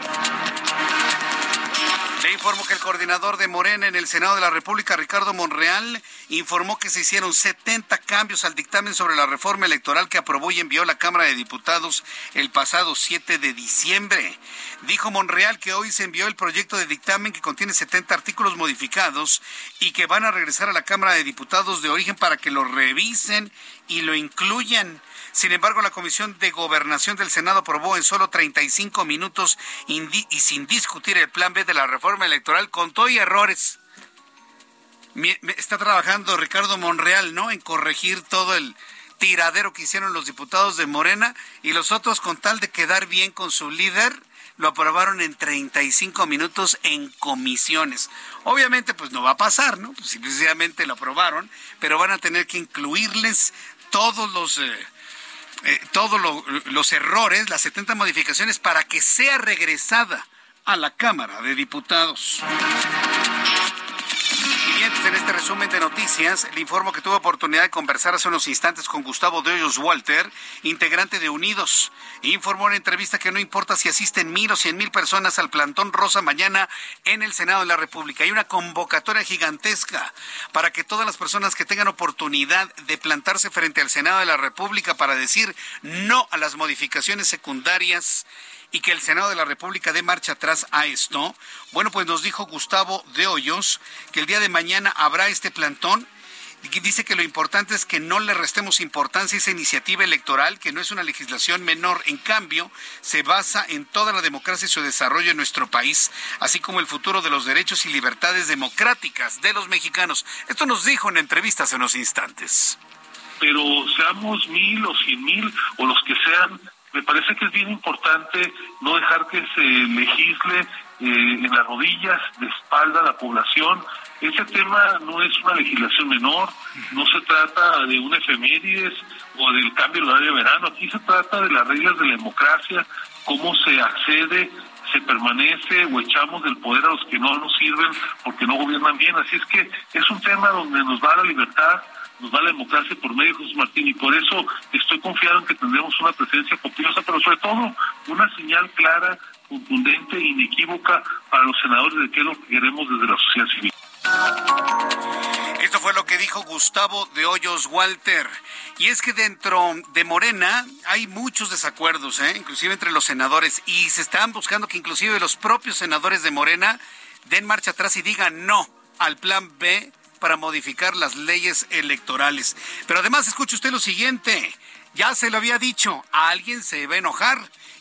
Le informo que el coordinador de Morena en el Senado de la República, Ricardo Monreal, informó que se hicieron 70 cambios al dictamen sobre la reforma electoral que aprobó y envió la Cámara de Diputados el pasado 7 de diciembre. Dijo Monreal que hoy se envió el proyecto de dictamen que contiene 70 artículos modificados y que van a regresar a la Cámara de Diputados de origen para que lo revisen y lo incluyan. Sin embargo, la Comisión de Gobernación del Senado aprobó en solo 35 minutos y sin discutir el plan B de la reforma electoral con todo y errores. Está trabajando Ricardo Monreal, ¿no? En corregir todo el tiradero que hicieron los diputados de Morena y los otros con tal de quedar bien con su líder lo aprobaron en 35 minutos en comisiones. Obviamente, pues no va a pasar, ¿no? Pues simplemente lo aprobaron, pero van a tener que incluirles todos los eh, eh, todos los errores, las 70 modificaciones, para que sea regresada a la Cámara de Diputados. En este resumen de noticias, le informo que tuve oportunidad de conversar hace unos instantes con Gustavo de Hoyos Walter, integrante de Unidos. Informó en entrevista que no importa si asisten mil o cien mil personas al plantón Rosa mañana en el Senado de la República. Hay una convocatoria gigantesca para que todas las personas que tengan oportunidad de plantarse frente al Senado de la República para decir no a las modificaciones secundarias y que el Senado de la República dé marcha atrás a esto. Bueno, pues nos dijo Gustavo de Hoyos que el día de mañana habrá este plantón dice que lo importante es que no le restemos importancia a esa iniciativa electoral, que no es una legislación menor, en cambio, se basa en toda la democracia y su desarrollo en nuestro país, así como el futuro de los derechos y libertades democráticas de los mexicanos. Esto nos dijo en entrevistas en unos instantes. Pero seamos mil o cien mil o los que sean, me parece que es bien importante no dejar que se legisle eh, en las rodillas, de espalda a la población. Ese tema no es una legislación menor, no se trata de un efemérides o del cambio del horario de verano, aquí se trata de las reglas de la democracia, cómo se accede se permanece o echamos del poder a los que no nos sirven porque no gobiernan bien. Así es que es un tema donde nos va la libertad, nos va la democracia por medio de José Martín y por eso estoy confiado en que tendremos una presencia copiosa, pero sobre todo una señal clara, contundente e inequívoca para los senadores de qué es lo que queremos desde la sociedad civil. Esto fue lo que dijo Gustavo de Hoyos Walter. Y es que dentro de Morena hay muchos desacuerdos, ¿eh? inclusive entre los senadores, y se están buscando que inclusive los propios senadores de Morena den marcha atrás y digan no al plan B para modificar las leyes electorales. Pero además escuche usted lo siguiente, ya se lo había dicho, alguien se va a enojar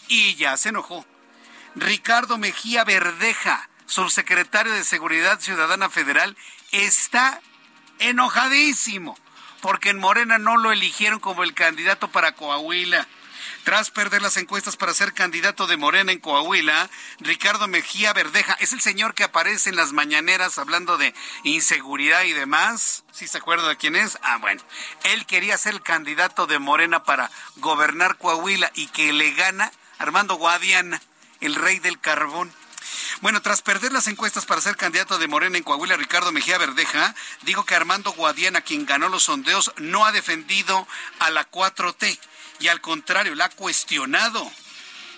y ya se enojó. Ricardo Mejía Verdeja, subsecretario de Seguridad Ciudadana Federal, está enojadísimo porque en Morena no lo eligieron como el candidato para Coahuila. Tras perder las encuestas para ser candidato de Morena en Coahuila, Ricardo Mejía Verdeja es el señor que aparece en las mañaneras hablando de inseguridad y demás. ¿Sí se acuerda de quién es? Ah, bueno. Él quería ser candidato de Morena para gobernar Coahuila y que le gana Armando Guadiana, el rey del carbón. Bueno, tras perder las encuestas para ser candidato de Morena en Coahuila, Ricardo Mejía Verdeja dijo que Armando Guadiana, quien ganó los sondeos, no ha defendido a la 4T y al contrario, la ha cuestionado.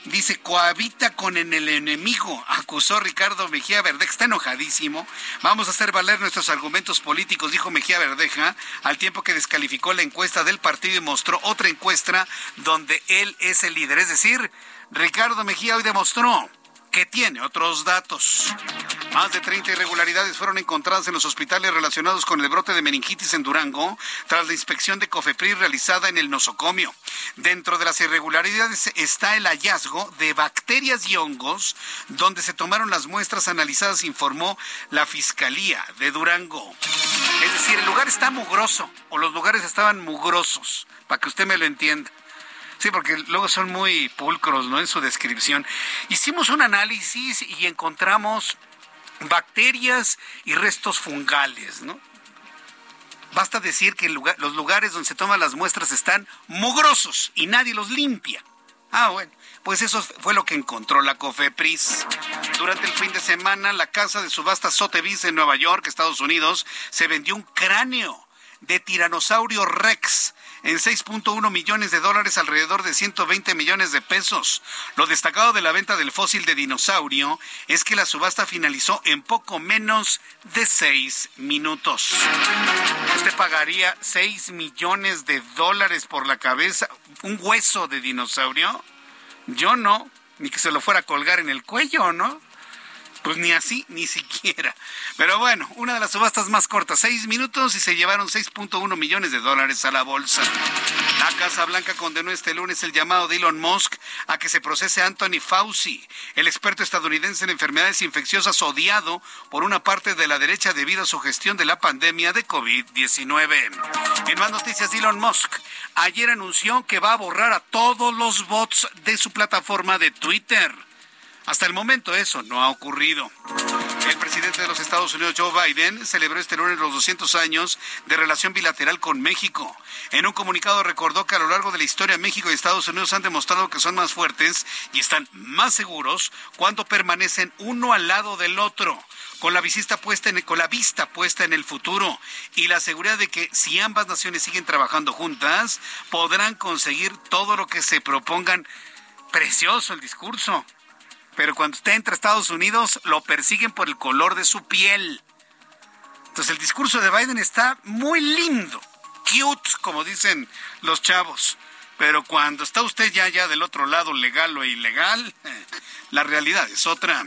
Dice, cohabita con el enemigo, acusó Ricardo Mejía Verdeja. Está enojadísimo. Vamos a hacer valer nuestros argumentos políticos, dijo Mejía Verdeja, al tiempo que descalificó la encuesta del partido y mostró otra encuesta donde él es el líder. Es decir, Ricardo Mejía hoy demostró que tiene otros datos. Más de 30 irregularidades fueron encontradas en los hospitales relacionados con el brote de meningitis en Durango tras la inspección de COFEPRIS realizada en el nosocomio. Dentro de las irregularidades está el hallazgo de bacterias y hongos donde se tomaron las muestras analizadas, informó la Fiscalía de Durango. Es decir, el lugar está mugroso o los lugares estaban mugrosos, para que usted me lo entienda. Sí, porque luego son muy pulcros, ¿no? En su descripción. Hicimos un análisis y encontramos bacterias y restos fungales, ¿no? Basta decir que los lugares donde se toman las muestras están mugrosos y nadie los limpia. Ah, bueno, pues eso fue lo que encontró la COFEPRIS. Durante el fin de semana, la casa de subasta Sotheby's en Nueva York, Estados Unidos, se vendió un cráneo de tiranosaurio rex en 6.1 millones de dólares, alrededor de 120 millones de pesos. Lo destacado de la venta del fósil de dinosaurio es que la subasta finalizó en poco menos de 6 minutos. ¿Usted pagaría 6 millones de dólares por la cabeza, un hueso de dinosaurio? Yo no, ni que se lo fuera a colgar en el cuello, ¿no? Pues ni así, ni siquiera. Pero bueno, una de las subastas más cortas, seis minutos y se llevaron 6.1 millones de dólares a la bolsa. La Casa Blanca condenó este lunes el llamado de Elon Musk a que se procese a Anthony Fauci, el experto estadounidense en enfermedades infecciosas odiado por una parte de la derecha debido a su gestión de la pandemia de COVID-19. En más noticias, Elon Musk ayer anunció que va a borrar a todos los bots de su plataforma de Twitter. Hasta el momento eso no ha ocurrido. El presidente de los Estados Unidos, Joe Biden, celebró este lunes los 200 años de relación bilateral con México. En un comunicado recordó que a lo largo de la historia México y Estados Unidos han demostrado que son más fuertes y están más seguros cuando permanecen uno al lado del otro. Con la, vista puesta en, con la vista puesta en el futuro y la seguridad de que si ambas naciones siguen trabajando juntas, podrán conseguir todo lo que se propongan. Precioso el discurso pero cuando usted entra a Estados Unidos lo persiguen por el color de su piel. Entonces el discurso de Biden está muy lindo, cute, como dicen los chavos. Pero cuando está usted ya ya del otro lado, legal o ilegal, la realidad es otra.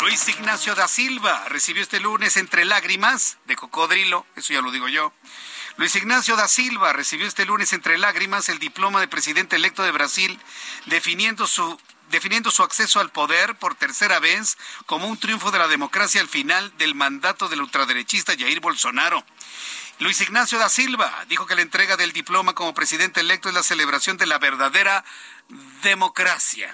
Luis Ignacio da Silva recibió este lunes entre lágrimas de cocodrilo, eso ya lo digo yo. Luis Ignacio da Silva recibió este lunes entre lágrimas el diploma de presidente electo de Brasil, definiendo su definiendo su acceso al poder por tercera vez como un triunfo de la democracia al final del mandato del ultraderechista Jair Bolsonaro. Luis Ignacio da Silva dijo que la entrega del diploma como presidente electo es la celebración de la verdadera democracia.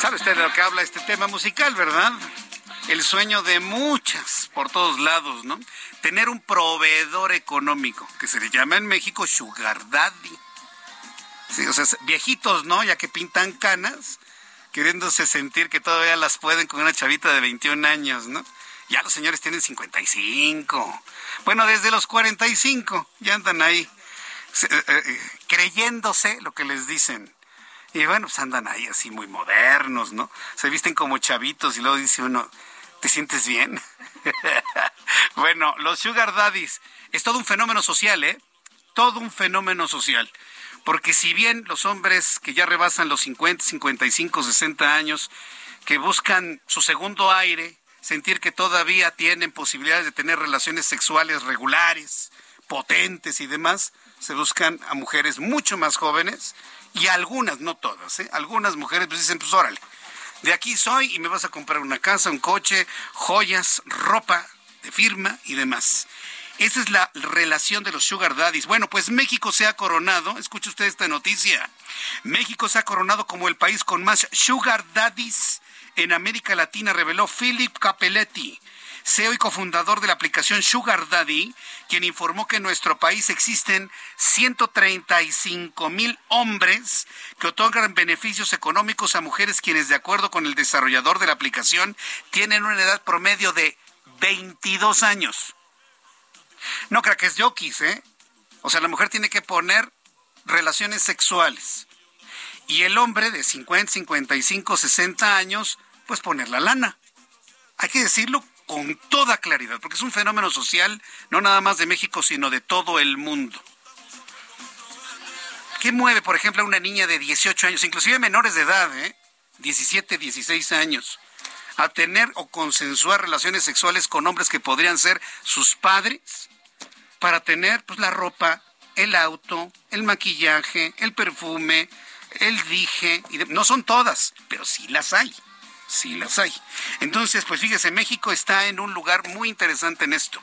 ¿Sabe usted de lo que habla este tema musical, verdad? El sueño de muchas por todos lados, ¿no? Tener un proveedor económico, que se le llama en México Sugar Daddy. Sí, o sea, viejitos, ¿no? Ya que pintan canas, queriéndose sentir que todavía las pueden con una chavita de 21 años, ¿no? Ya los señores tienen 55. Bueno, desde los 45 ya andan ahí eh, eh, creyéndose lo que les dicen. Y bueno, pues andan ahí así muy modernos, ¿no? Se visten como chavitos y luego dice uno, ¿te sientes bien? bueno, los sugar daddies es todo un fenómeno social, ¿eh? Todo un fenómeno social. Porque si bien los hombres que ya rebasan los 50, 55, 60 años, que buscan su segundo aire, sentir que todavía tienen posibilidades de tener relaciones sexuales regulares, potentes y demás, se buscan a mujeres mucho más jóvenes y algunas, no todas, ¿eh? algunas mujeres pues dicen, pues órale, de aquí soy y me vas a comprar una casa, un coche, joyas, ropa de firma y demás. Esa es la relación de los sugar daddies. Bueno, pues México se ha coronado, escuche usted esta noticia, México se ha coronado como el país con más sugar daddies en América Latina, reveló Philip Capelletti, CEO y cofundador de la aplicación Sugar Daddy, quien informó que en nuestro país existen 135 mil hombres que otorgan beneficios económicos a mujeres quienes, de acuerdo con el desarrollador de la aplicación, tienen una edad promedio de 22 años. No creo que es yokis, ¿eh? O sea, la mujer tiene que poner relaciones sexuales. Y el hombre de 50, 55, 60 años, pues poner la lana. Hay que decirlo con toda claridad, porque es un fenómeno social no nada más de México, sino de todo el mundo. ¿Qué mueve, por ejemplo, a una niña de 18 años, inclusive menores de edad, ¿eh? 17, 16 años, a tener o consensuar relaciones sexuales con hombres que podrían ser sus padres para tener pues la ropa, el auto, el maquillaje, el perfume, el dije, y no son todas, pero sí las hay. Sí, las hay. Entonces, pues fíjese, México está en un lugar muy interesante en esto.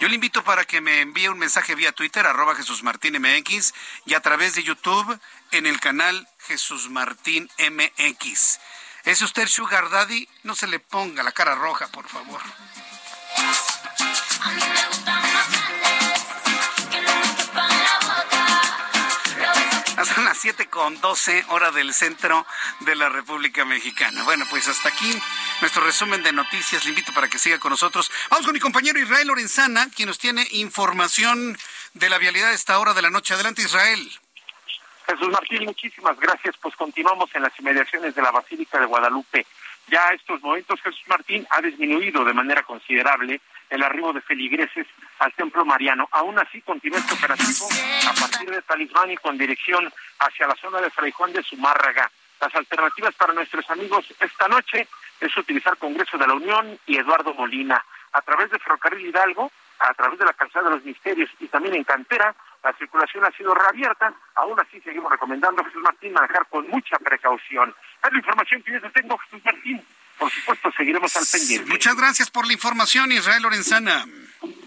Yo le invito para que me envíe un mensaje vía Twitter, arroba Jesús Martín MX, y a través de YouTube en el canal Jesús Martín MX. ¿Es usted Sugar Daddy? No se le ponga la cara roja, por favor. Son las 7 con 12 hora del centro de la República Mexicana. Bueno, pues hasta aquí nuestro resumen de noticias. Le invito para que siga con nosotros. Vamos con mi compañero Israel Lorenzana, quien nos tiene información de la vialidad a esta hora de la noche. Adelante, Israel. Jesús Martín, muchísimas gracias. Pues continuamos en las inmediaciones de la Basílica de Guadalupe. Ya estos momentos, Jesús Martín, ha disminuido de manera considerable el arribo de feligreses al Templo Mariano. Aún así, continúa este operativo a partir de Talismán y con dirección hacia la zona de Fray Juan de Zumárraga. Las alternativas para nuestros amigos esta noche es utilizar Congreso de la Unión y Eduardo Molina. A través de Ferrocarril Hidalgo, a través de la Calzada de los Misterios y también en Cantera, la circulación ha sido reabierta. Aún así, seguimos recomendando a Jesús Martín manejar con mucha precaución. Es la información que yo tengo, Jesús Martín. Por supuesto, seguiremos al pendiente. Muchas gracias por la información, Israel Lorenzana.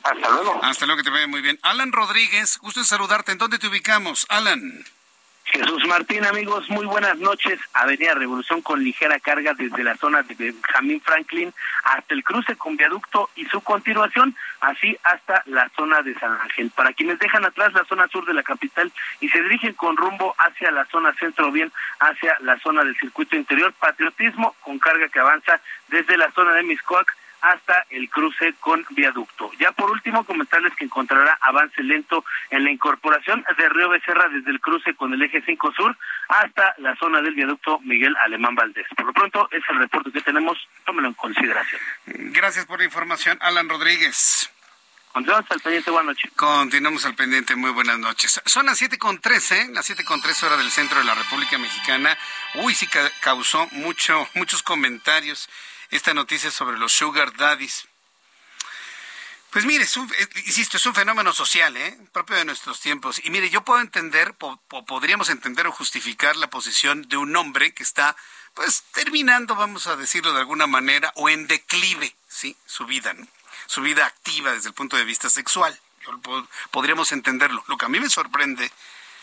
Hasta luego. Hasta luego, que te vaya muy bien. Alan Rodríguez, gusto en saludarte. ¿En dónde te ubicamos, Alan? Jesús Martín, amigos, muy buenas noches. Avenida Revolución con ligera carga desde la zona de Benjamín Franklin hasta el cruce con viaducto y su continuación, así hasta la zona de San Ángel. Para quienes dejan atrás la zona sur de la capital y se dirigen con rumbo hacia la zona centro, bien hacia la zona del circuito interior, patriotismo con carga que avanza desde la zona de Miscoac hasta el cruce con viaducto. Ya por último, comentarles que encontrará avance lento en la incorporación de Río Becerra desde el cruce con el eje 5 sur hasta la zona del viaducto Miguel Alemán Valdés. Por lo pronto, es el reporte que tenemos, tómelo en consideración. Gracias por la información, Alan Rodríguez. Continuamos al pendiente, buenas noches. Continuamos al pendiente, muy buenas noches. Son las siete con trece, las siete con tres horas del centro de la República Mexicana. Uy, sí causó mucho, muchos comentarios esta noticia sobre los sugar daddies. Pues mire, es eh, insisto, es un fenómeno social, ¿eh? propio de nuestros tiempos. Y mire, yo puedo entender, podríamos entender o justificar la posición de un hombre que está, pues, terminando, vamos a decirlo de alguna manera, o en declive, ¿sí? Su vida, ¿no? Su vida activa desde el punto de vista sexual. podríamos entenderlo. Lo que a mí me sorprende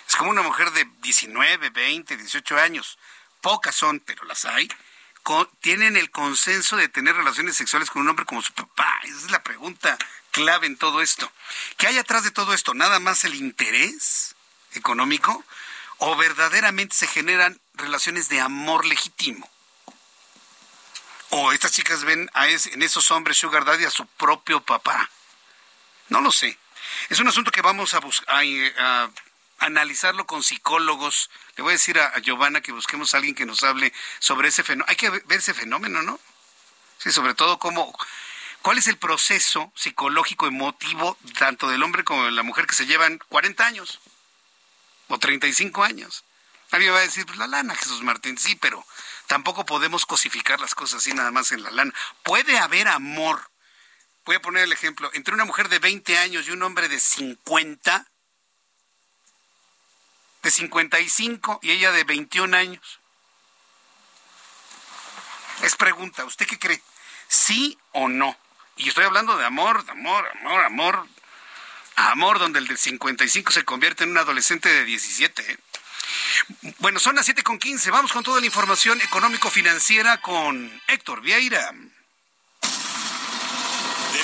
es como una mujer de 19, 20, 18 años, pocas son, pero las hay, tienen el consenso de tener relaciones sexuales con un hombre como su papá. Esa es la pregunta clave en todo esto. ¿Qué hay atrás de todo esto? ¿Nada más el interés económico? ¿O verdaderamente se generan relaciones de amor legítimo? ¿O estas chicas ven a en esos hombres Sugar Daddy a su propio papá? No lo sé. Es un asunto que vamos a, a, analizarlo con psicólogos. Le voy a decir a, Giovanna que busquemos a alguien que nos hable sobre ese fenómeno. Hay que ver ese fenómeno, ¿no? Sí, sobre todo cómo, ¿Cuál es el proceso psicológico emotivo tanto del hombre como de la mujer que se llevan 40 años o 35 años? Alguien va a decir, pues la lana, Jesús Martín, sí, pero tampoco podemos cosificar las cosas así nada más en la lana. Puede haber amor. Voy a poner el ejemplo, entre una mujer de 20 años y un hombre de 50, de 55 y ella de 21 años. Es pregunta, ¿usted qué cree? ¿Sí o no? Y estoy hablando de amor, de amor, amor, amor. Amor donde el del 55 se convierte en un adolescente de 17. ¿eh? Bueno, son las 7 con 15. Vamos con toda la información económico-financiera con Héctor Vieira.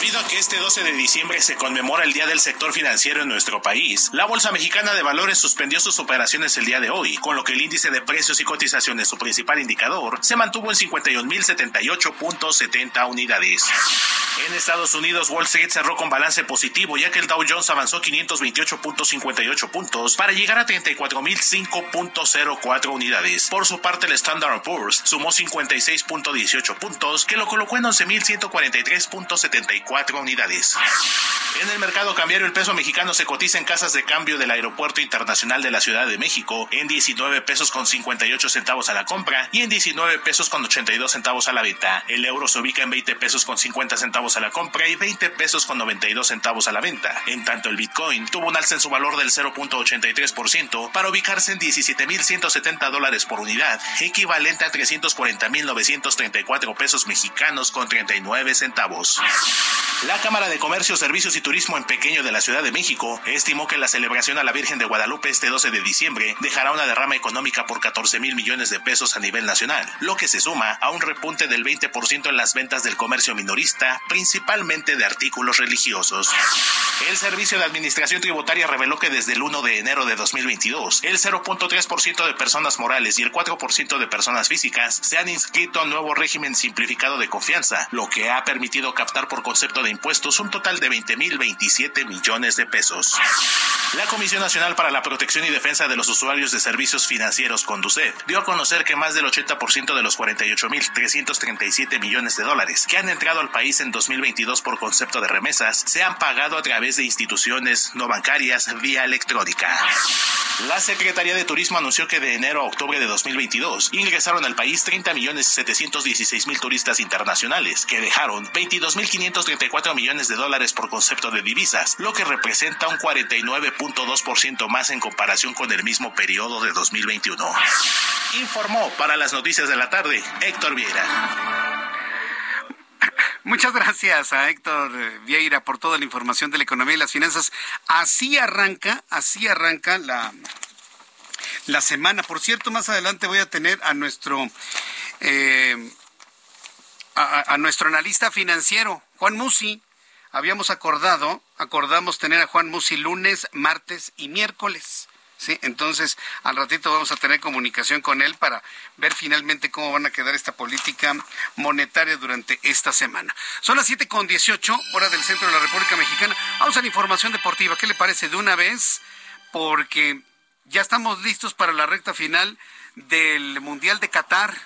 Debido a que este 12 de diciembre se conmemora el Día del Sector Financiero en nuestro país, la Bolsa Mexicana de Valores suspendió sus operaciones el día de hoy, con lo que el índice de precios y cotizaciones, su principal indicador, se mantuvo en 51.078.70 unidades. En Estados Unidos, Wall Street cerró con balance positivo, ya que el Dow Jones avanzó 528.58 puntos para llegar a 34.005.04 unidades. Por su parte, el Standard Poor's sumó 56.18 puntos, que lo colocó en 11.143.74 unidades. En el mercado cambiario, el peso mexicano se cotiza en casas de cambio del Aeropuerto Internacional de la Ciudad de México en 19 pesos con 58 centavos a la compra y en 19 pesos con 82 centavos a la venta. El euro se ubica en 20 pesos con 50 centavos a la compra y 20 pesos con 92 centavos a la venta. En tanto, el Bitcoin tuvo un alza en su valor del 0.83% para ubicarse en 17.170 dólares por unidad, equivalente a 340.934 pesos mexicanos con 39 centavos. La Cámara de Comercio, Servicios y Turismo en Pequeño de la Ciudad de México estimó que la celebración a la Virgen de Guadalupe este 12 de diciembre dejará una derrama económica por 14 mil millones de pesos a nivel nacional, lo que se suma a un repunte del 20% en las ventas del comercio minorista, principalmente de artículos religiosos. El Servicio de Administración Tributaria reveló que desde el 1 de enero de 2022, el 0.3% de personas morales y el 4% de personas físicas se han inscrito a un nuevo régimen simplificado de confianza, lo que ha permitido captar por concepto de impuestos un total de 20.027 millones de pesos. La Comisión Nacional para la Protección y Defensa de los Usuarios de Servicios Financieros, Conducet, dio a conocer que más del 80% de los 48.337 millones de dólares que han entrado al país en 2022 por concepto de remesas se han pagado a través de instituciones no bancarias vía electrónica. La Secretaría de Turismo anunció que de enero a octubre de 2022 ingresaron al país 30 millones 716 mil turistas internacionales que dejaron 22.500 34 millones de dólares por concepto de divisas, lo que representa un 49.2% más en comparación con el mismo periodo de 2021. Informó para las noticias de la tarde Héctor Vieira. Muchas gracias a Héctor Vieira por toda la información de la economía y las finanzas. Así arranca, así arranca la, la semana. Por cierto, más adelante voy a tener a nuestro eh, a, nuestro analista financiero, Juan Musi. Habíamos acordado, acordamos tener a Juan Musi lunes, martes y miércoles. Sí, entonces al ratito vamos a tener comunicación con él para ver finalmente cómo van a quedar esta política monetaria durante esta semana. Son las siete con dieciocho, hora del centro de la República Mexicana. Vamos a la información deportiva. ¿Qué le parece de una vez? Porque ya estamos listos para la recta final del Mundial de Qatar.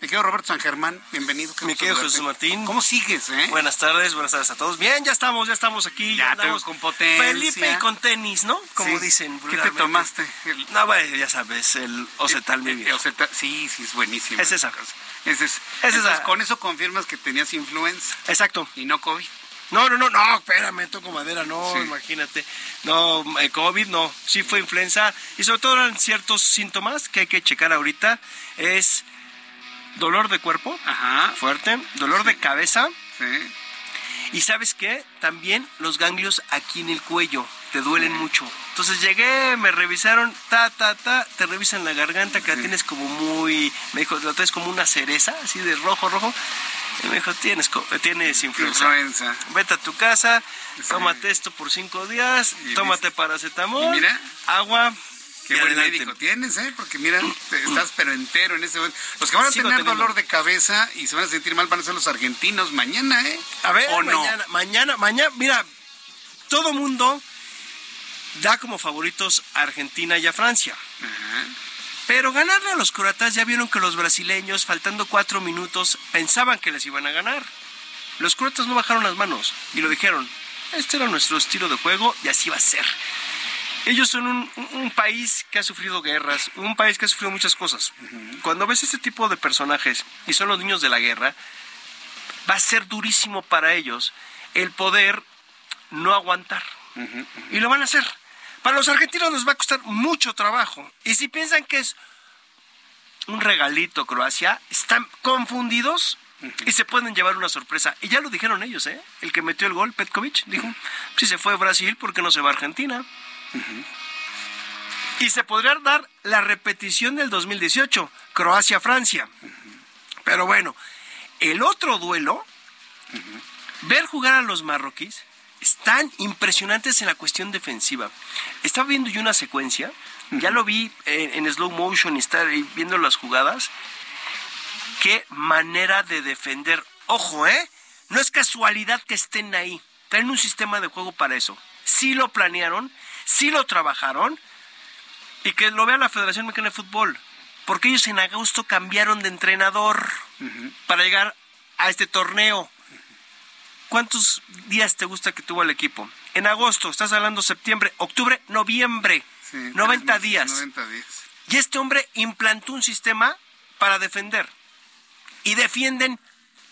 Mi querido Roberto San Germán, bienvenido. Mi querido Jesús Martín. ¿Cómo sigues, eh? Buenas tardes, buenas tardes a todos. Bien, ya estamos, ya estamos aquí. Ya, ya con potencia. Felipe y con tenis, ¿no? Como dicen. ¿Qué te tomaste? No, bueno, ya sabes, el Ocetal mi Sí, sí, es buenísimo. Es esa. Es, es, esa. Con eso confirmas que tenías influenza. Exacto. Y no COVID. No, no, no, no, espérame, toco madera, no, imagínate. No, eh, COVID no, sí fue influenza y sobre todo eran ciertos síntomas que hay que checar ahorita. Es dolor de cuerpo, fuerte, dolor de cabeza. Y sabes qué, también los ganglios aquí en el cuello te duelen mucho. Entonces llegué, me revisaron, ta, ta, ta, te revisan la garganta que la tienes como muy, me dijo, la traes como una cereza, así de rojo, rojo. Y me dijo, tienes, tienes influenza. Vete a tu casa, tómate esto por cinco días, tómate paracetamol, mira, agua. Qué buen médico tienes, ¿eh? Porque mira, estás pero entero en ese momento. Los que van a tener dolor de cabeza y se van a sentir mal van a ser los argentinos mañana, ¿eh? A ver, mañana, mañana, mañana, mira, todo mundo da como favoritos a Argentina y a Francia. Pero ganarle a los croatas ya vieron que los brasileños, faltando cuatro minutos, pensaban que les iban a ganar. Los croatas no bajaron las manos y lo dijeron. Este era nuestro estilo de juego y así va a ser. Ellos son un, país que ha sufrido guerras, un país que ha sufrido muchas cosas. Cuando ves este tipo de personajes y son los niños de la guerra, va a ser durísimo para ellos el poder no aguantar. Y lo van a hacer. Para los argentinos les va a costar mucho trabajo. Y si piensan que es un regalito Croacia, están confundidos y se pueden llevar una sorpresa. Y ya lo dijeron ellos, ¿eh? El que metió el gol, Petkovic, dijo, si se fue a Brasil, ¿por qué no se va a Argentina? Y se podría dar la repetición del 2018, Croacia-Francia. Pero bueno, el otro duelo, ver jugar a los marroquíes, están impresionantes en la cuestión defensiva. Estaba viendo yo una secuencia, ya lo vi en, slow motion y estar viendo las jugadas. Qué manera de defender. Ojo, ¿eh? No es casualidad que estén ahí. Traen un sistema de juego para eso. Sí lo planearon, sí lo trabajaron y que lo vea la Federación Mexicana de Fútbol. Porque ellos en agosto cambiaron de entrenador para llegar a este torneo. ¿Cuántos días te gusta que tuvo el equipo? En agosto, estás hablando septiembre, octubre, noviembre. 90 días. 90 días. Y este hombre implantó un sistema para defender. Y defienden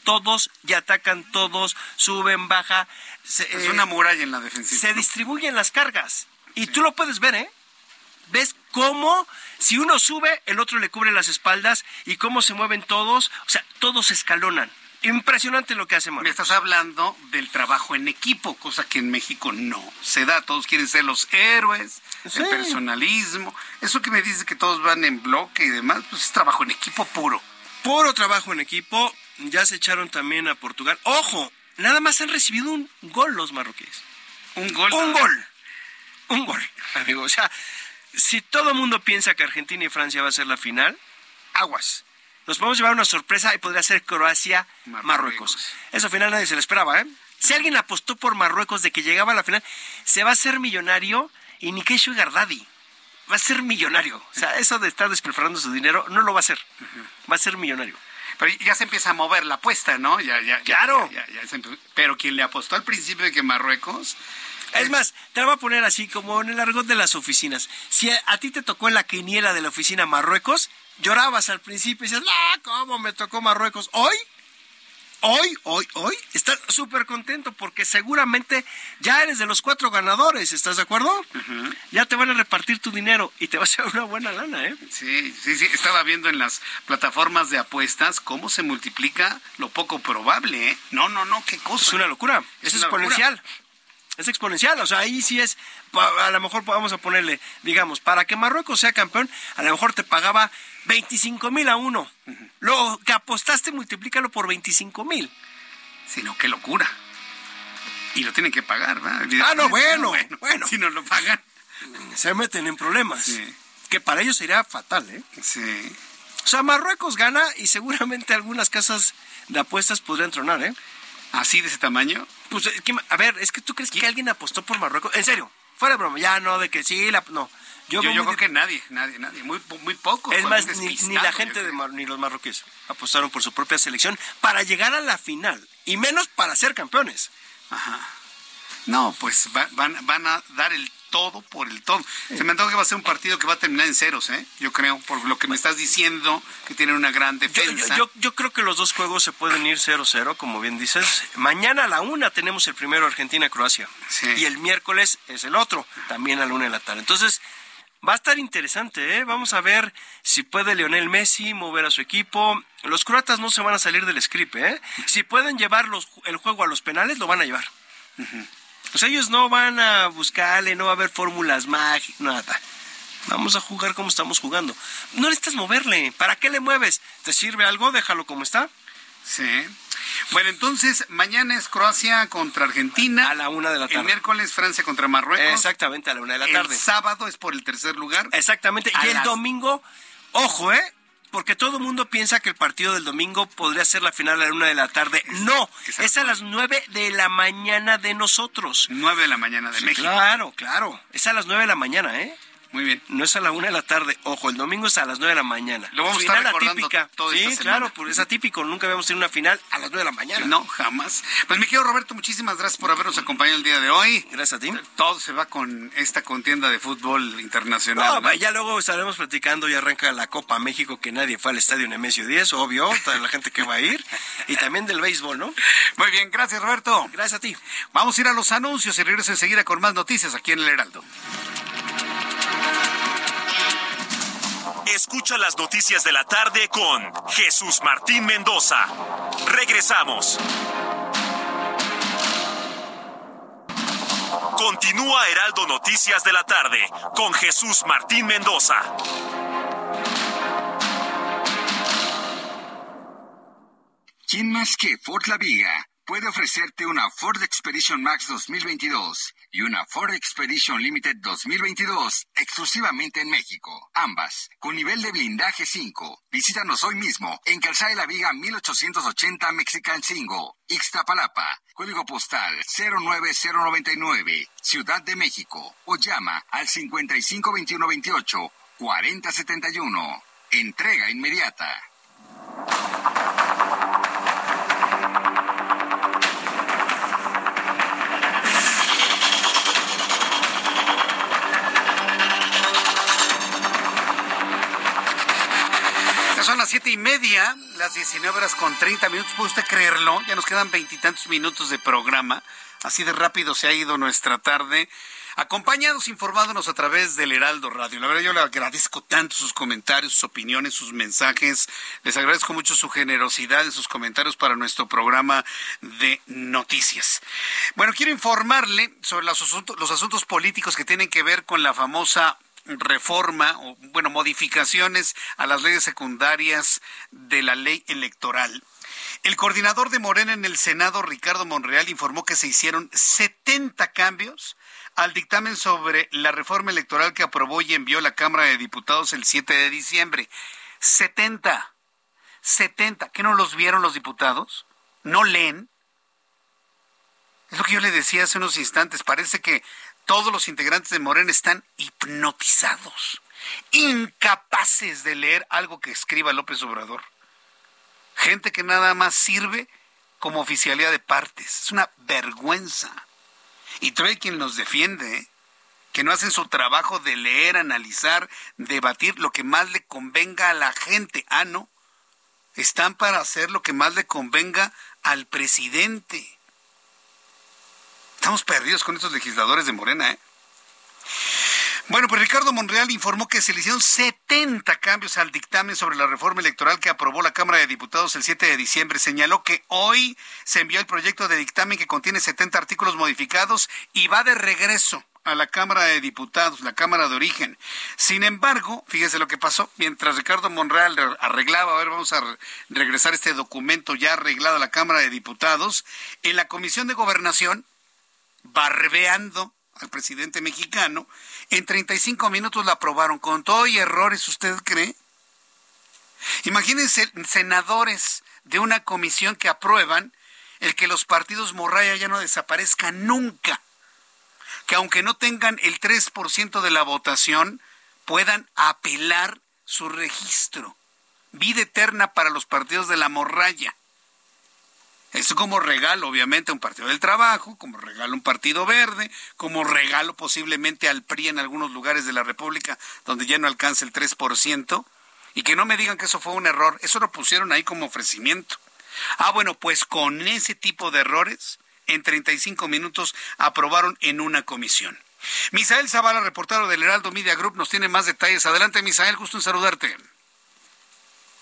todos y atacan todos, suben, baja. es una eh, muralla en la defensiva. Se distribuyen las cargas. Y tú lo puedes ver, ¿eh? ¿Ves cómo si uno sube, el otro le cubre las espaldas y cómo se mueven todos? O sea, todos escalonan. Impresionante lo que hacemos. Me estás hablando del trabajo en equipo, cosa que en México no se da. Todos quieren ser los héroes, el personalismo. Eso que me dices que todos van en bloque y demás, pues es trabajo en equipo puro. Puro trabajo en equipo. Ya se echaron también a Portugal. Ojo, nada más han recibido un gol los marroquíes. Un gol. Un gol. Un gol, amigo. O sea, si todo el mundo piensa que Argentina y Francia va a ser la final, aguas nos podemos llevar una sorpresa y podría ser Croacia-Marruecos. Eso al final nadie se lo esperaba, ¿eh? Si alguien apostó por Marruecos de que llegaba a la final, se va a ser millonario y ni que Gardadi. Va a ser millonario. O sea, eso de estar despilfarrando su dinero no lo va a hacer. Va a ser millonario. Pero ya se empieza a mover la apuesta, ¿no? Ya, ya, claro. pero quien le apostó al principio de que Marruecos es más, te la voy a poner así como en el argot de las oficinas. Si a, ti te tocó en la quiniela de la oficina Marruecos, llorabas al principio y dices, no, ¿cómo me tocó Marruecos? Hoy, hoy, hoy, hoy, estás súper contento porque seguramente ya eres de los cuatro ganadores, ¿estás de acuerdo? Ya te van a repartir tu dinero y te va a ser una buena lana, ¿eh? Sí, sí, sí, estaba viendo en las plataformas de apuestas cómo se multiplica lo poco probable, ¿eh? No, no, no, qué cosa. Es una locura, es, exponencial. Es exponencial, o sea, ahí sí es, a lo mejor vamos a ponerle, digamos, para que Marruecos sea campeón, a lo mejor te pagaba 25 mil a uno. Lo que apostaste, multiplícalo por 25 mil. Sino qué locura. Y lo tienen que pagar, ¿verdad? Ah, no, bueno, bueno, Si no lo pagan. Se meten en problemas. Que para ellos sería fatal, ¿eh? Sí. O sea, Marruecos gana y seguramente algunas casas de apuestas podrían tronar, ¿eh? ¿Así de ese tamaño? Pues, a ver, es que tú crees que alguien apostó por Marruecos. En serio, fuera de broma, ya no, de que sí, la, no. Yo, creo que nadie, nadie, nadie, muy, muy poco. Es más, ni, la gente de ni los marroquíes apostaron por su propia selección para llegar a la final y menos para ser campeones. Ajá. No, pues van, van a dar el todo por el todo. Se me antoja que va a ser un partido que va a terminar en ceros, ¿eh? Yo creo, por lo que me estás diciendo, que tienen una gran defensa. Yo, yo, creo que los dos juegos se pueden ir 0-0, como bien dices. Mañana a la una tenemos el primero Argentina-Croacia. Y el miércoles es el otro, también a la una de la tarde. Entonces, va a estar interesante, ¿eh? Vamos a ver si puede Lionel Messi mover a su equipo. Los croatas no se van a salir del script, ¿eh? Si pueden llevar el juego a los penales, lo van a llevar. Pues ellos no van a buscarle, no va a haber fórmulas mágicas, nada. Vamos a jugar como estamos jugando. No necesitas moverle. ¿Para qué le mueves? ¿Te sirve algo? Déjalo como está. Sí. Bueno, entonces mañana es Croacia contra Argentina. A la una de la tarde. El miércoles Francia contra Marruecos. Exactamente, a la una de la tarde. El sábado es por el tercer lugar. Exactamente. y el domingo, ojo, ¿eh? Porque todo el mundo piensa que el partido del domingo podría ser la final a la una de la tarde. No, es a las nueve de la mañana de nosotros. Nueve de la mañana de México. Claro, claro. Es a las nueve de la mañana, ¿eh? Muy bien. No es a la una de la tarde. Ojo, el domingo es a las nueve de la mañana. Lo vamos a estar recordando atípica. sí, claro, pues es atípico. Nunca habíamos tenido una final a las nueve de la mañana. No, jamás. Pues mi querido Roberto, muchísimas gracias por habernos acompañado el día de hoy. Gracias a ti. Todo se va con esta contienda de fútbol internacional. No, ya luego estaremos platicando y arranca la Copa México que nadie fue al estadio Nemesio 10, obvio, toda la gente que va a ir. Y también del béisbol, ¿no? Muy bien, gracias Roberto. Gracias a ti. Vamos a ir a los anuncios y regreso enseguida con más noticias aquí en el Heraldo. Escucha las noticias de la tarde con Jesús Martín Mendoza. Regresamos. Continúa Heraldo Noticias de la tarde con Jesús Martín Mendoza. ¿Quién más que Ford La Viga puede ofrecerte una Ford Expedition Max 2022? Y una Ford Expedition Limited 2022 exclusivamente en México. Ambas con nivel de blindaje 5. Visítanos hoy mismo en Calzada de la Viga 1880 Mexican 5, Ixtapalapa. Código postal 09099, Ciudad de México. O llama al 552128 4071. Entrega inmediata. Son las siete y media, las 19 horas con 30 minutos. ¿Puede usted creerlo? Ya nos quedan veintitantos minutos de programa. Así de rápido se ha ido nuestra tarde. Acompañados, informándonos a través del Heraldo Radio. La verdad, yo le agradezco tanto sus comentarios, sus opiniones, sus mensajes. Les agradezco mucho su generosidad en sus comentarios para nuestro programa de noticias. Bueno, quiero informarle sobre los asuntos, los asuntos políticos que tienen que ver con la famosa reforma o, bueno, modificaciones a las leyes secundarias de la ley electoral. El coordinador de Morena en el Senado, Ricardo Monreal, informó que se hicieron 70 cambios al dictamen sobre la reforma electoral que aprobó y envió la Cámara de Diputados el 7 de diciembre. 70. 70. ¿Qué no los vieron los diputados? ¿No leen? Es lo que yo le decía hace unos instantes. Parece que todos los integrantes de Morena están hipnotizados, incapaces de leer algo que escriba López Obrador. Gente que nada más sirve como oficialía de partes. Es una vergüenza. Y trae quien los defiende, ¿eh? que no hacen su trabajo de leer, analizar, debatir lo que más le convenga a la gente. Ah, no. Están para hacer lo que más le convenga al presidente. Estamos perdidos con estos legisladores de Morena, ¿eh? Bueno, pues Ricardo Monreal informó que se le hicieron 70 cambios al dictamen sobre la reforma electoral que aprobó la Cámara de Diputados el 7 de diciembre. Señaló que hoy se envió el proyecto de dictamen que contiene 70 artículos modificados y va de regreso a la Cámara de Diputados, la Cámara de Origen. Sin embargo, fíjese lo que pasó, mientras Ricardo Monreal arreglaba, a ver, vamos a regresar este documento ya arreglado a la Cámara de Diputados, en la Comisión de Gobernación, barbeando al presidente mexicano, en 35 minutos la aprobaron con todo y errores, ¿usted cree? Imagínense senadores de una comisión que aprueban el que los partidos morraya ya no desaparezcan nunca, que aunque no tengan el 3% de la votación, puedan apelar su registro. Vida eterna para los partidos de la morralla. Esto como regalo, obviamente, a un partido del trabajo, como regalo a un partido verde, como regalo posiblemente al PRI en algunos lugares de la República donde ya no alcanza el 3%. Y que no me digan que eso fue un error, eso lo pusieron ahí como ofrecimiento. Ah, bueno, pues con ese tipo de errores, en 35 minutos aprobaron en una comisión. Misael Zavala, reportero del Heraldo Media Group, nos tiene más detalles. Adelante, Misael, gusto en saludarte.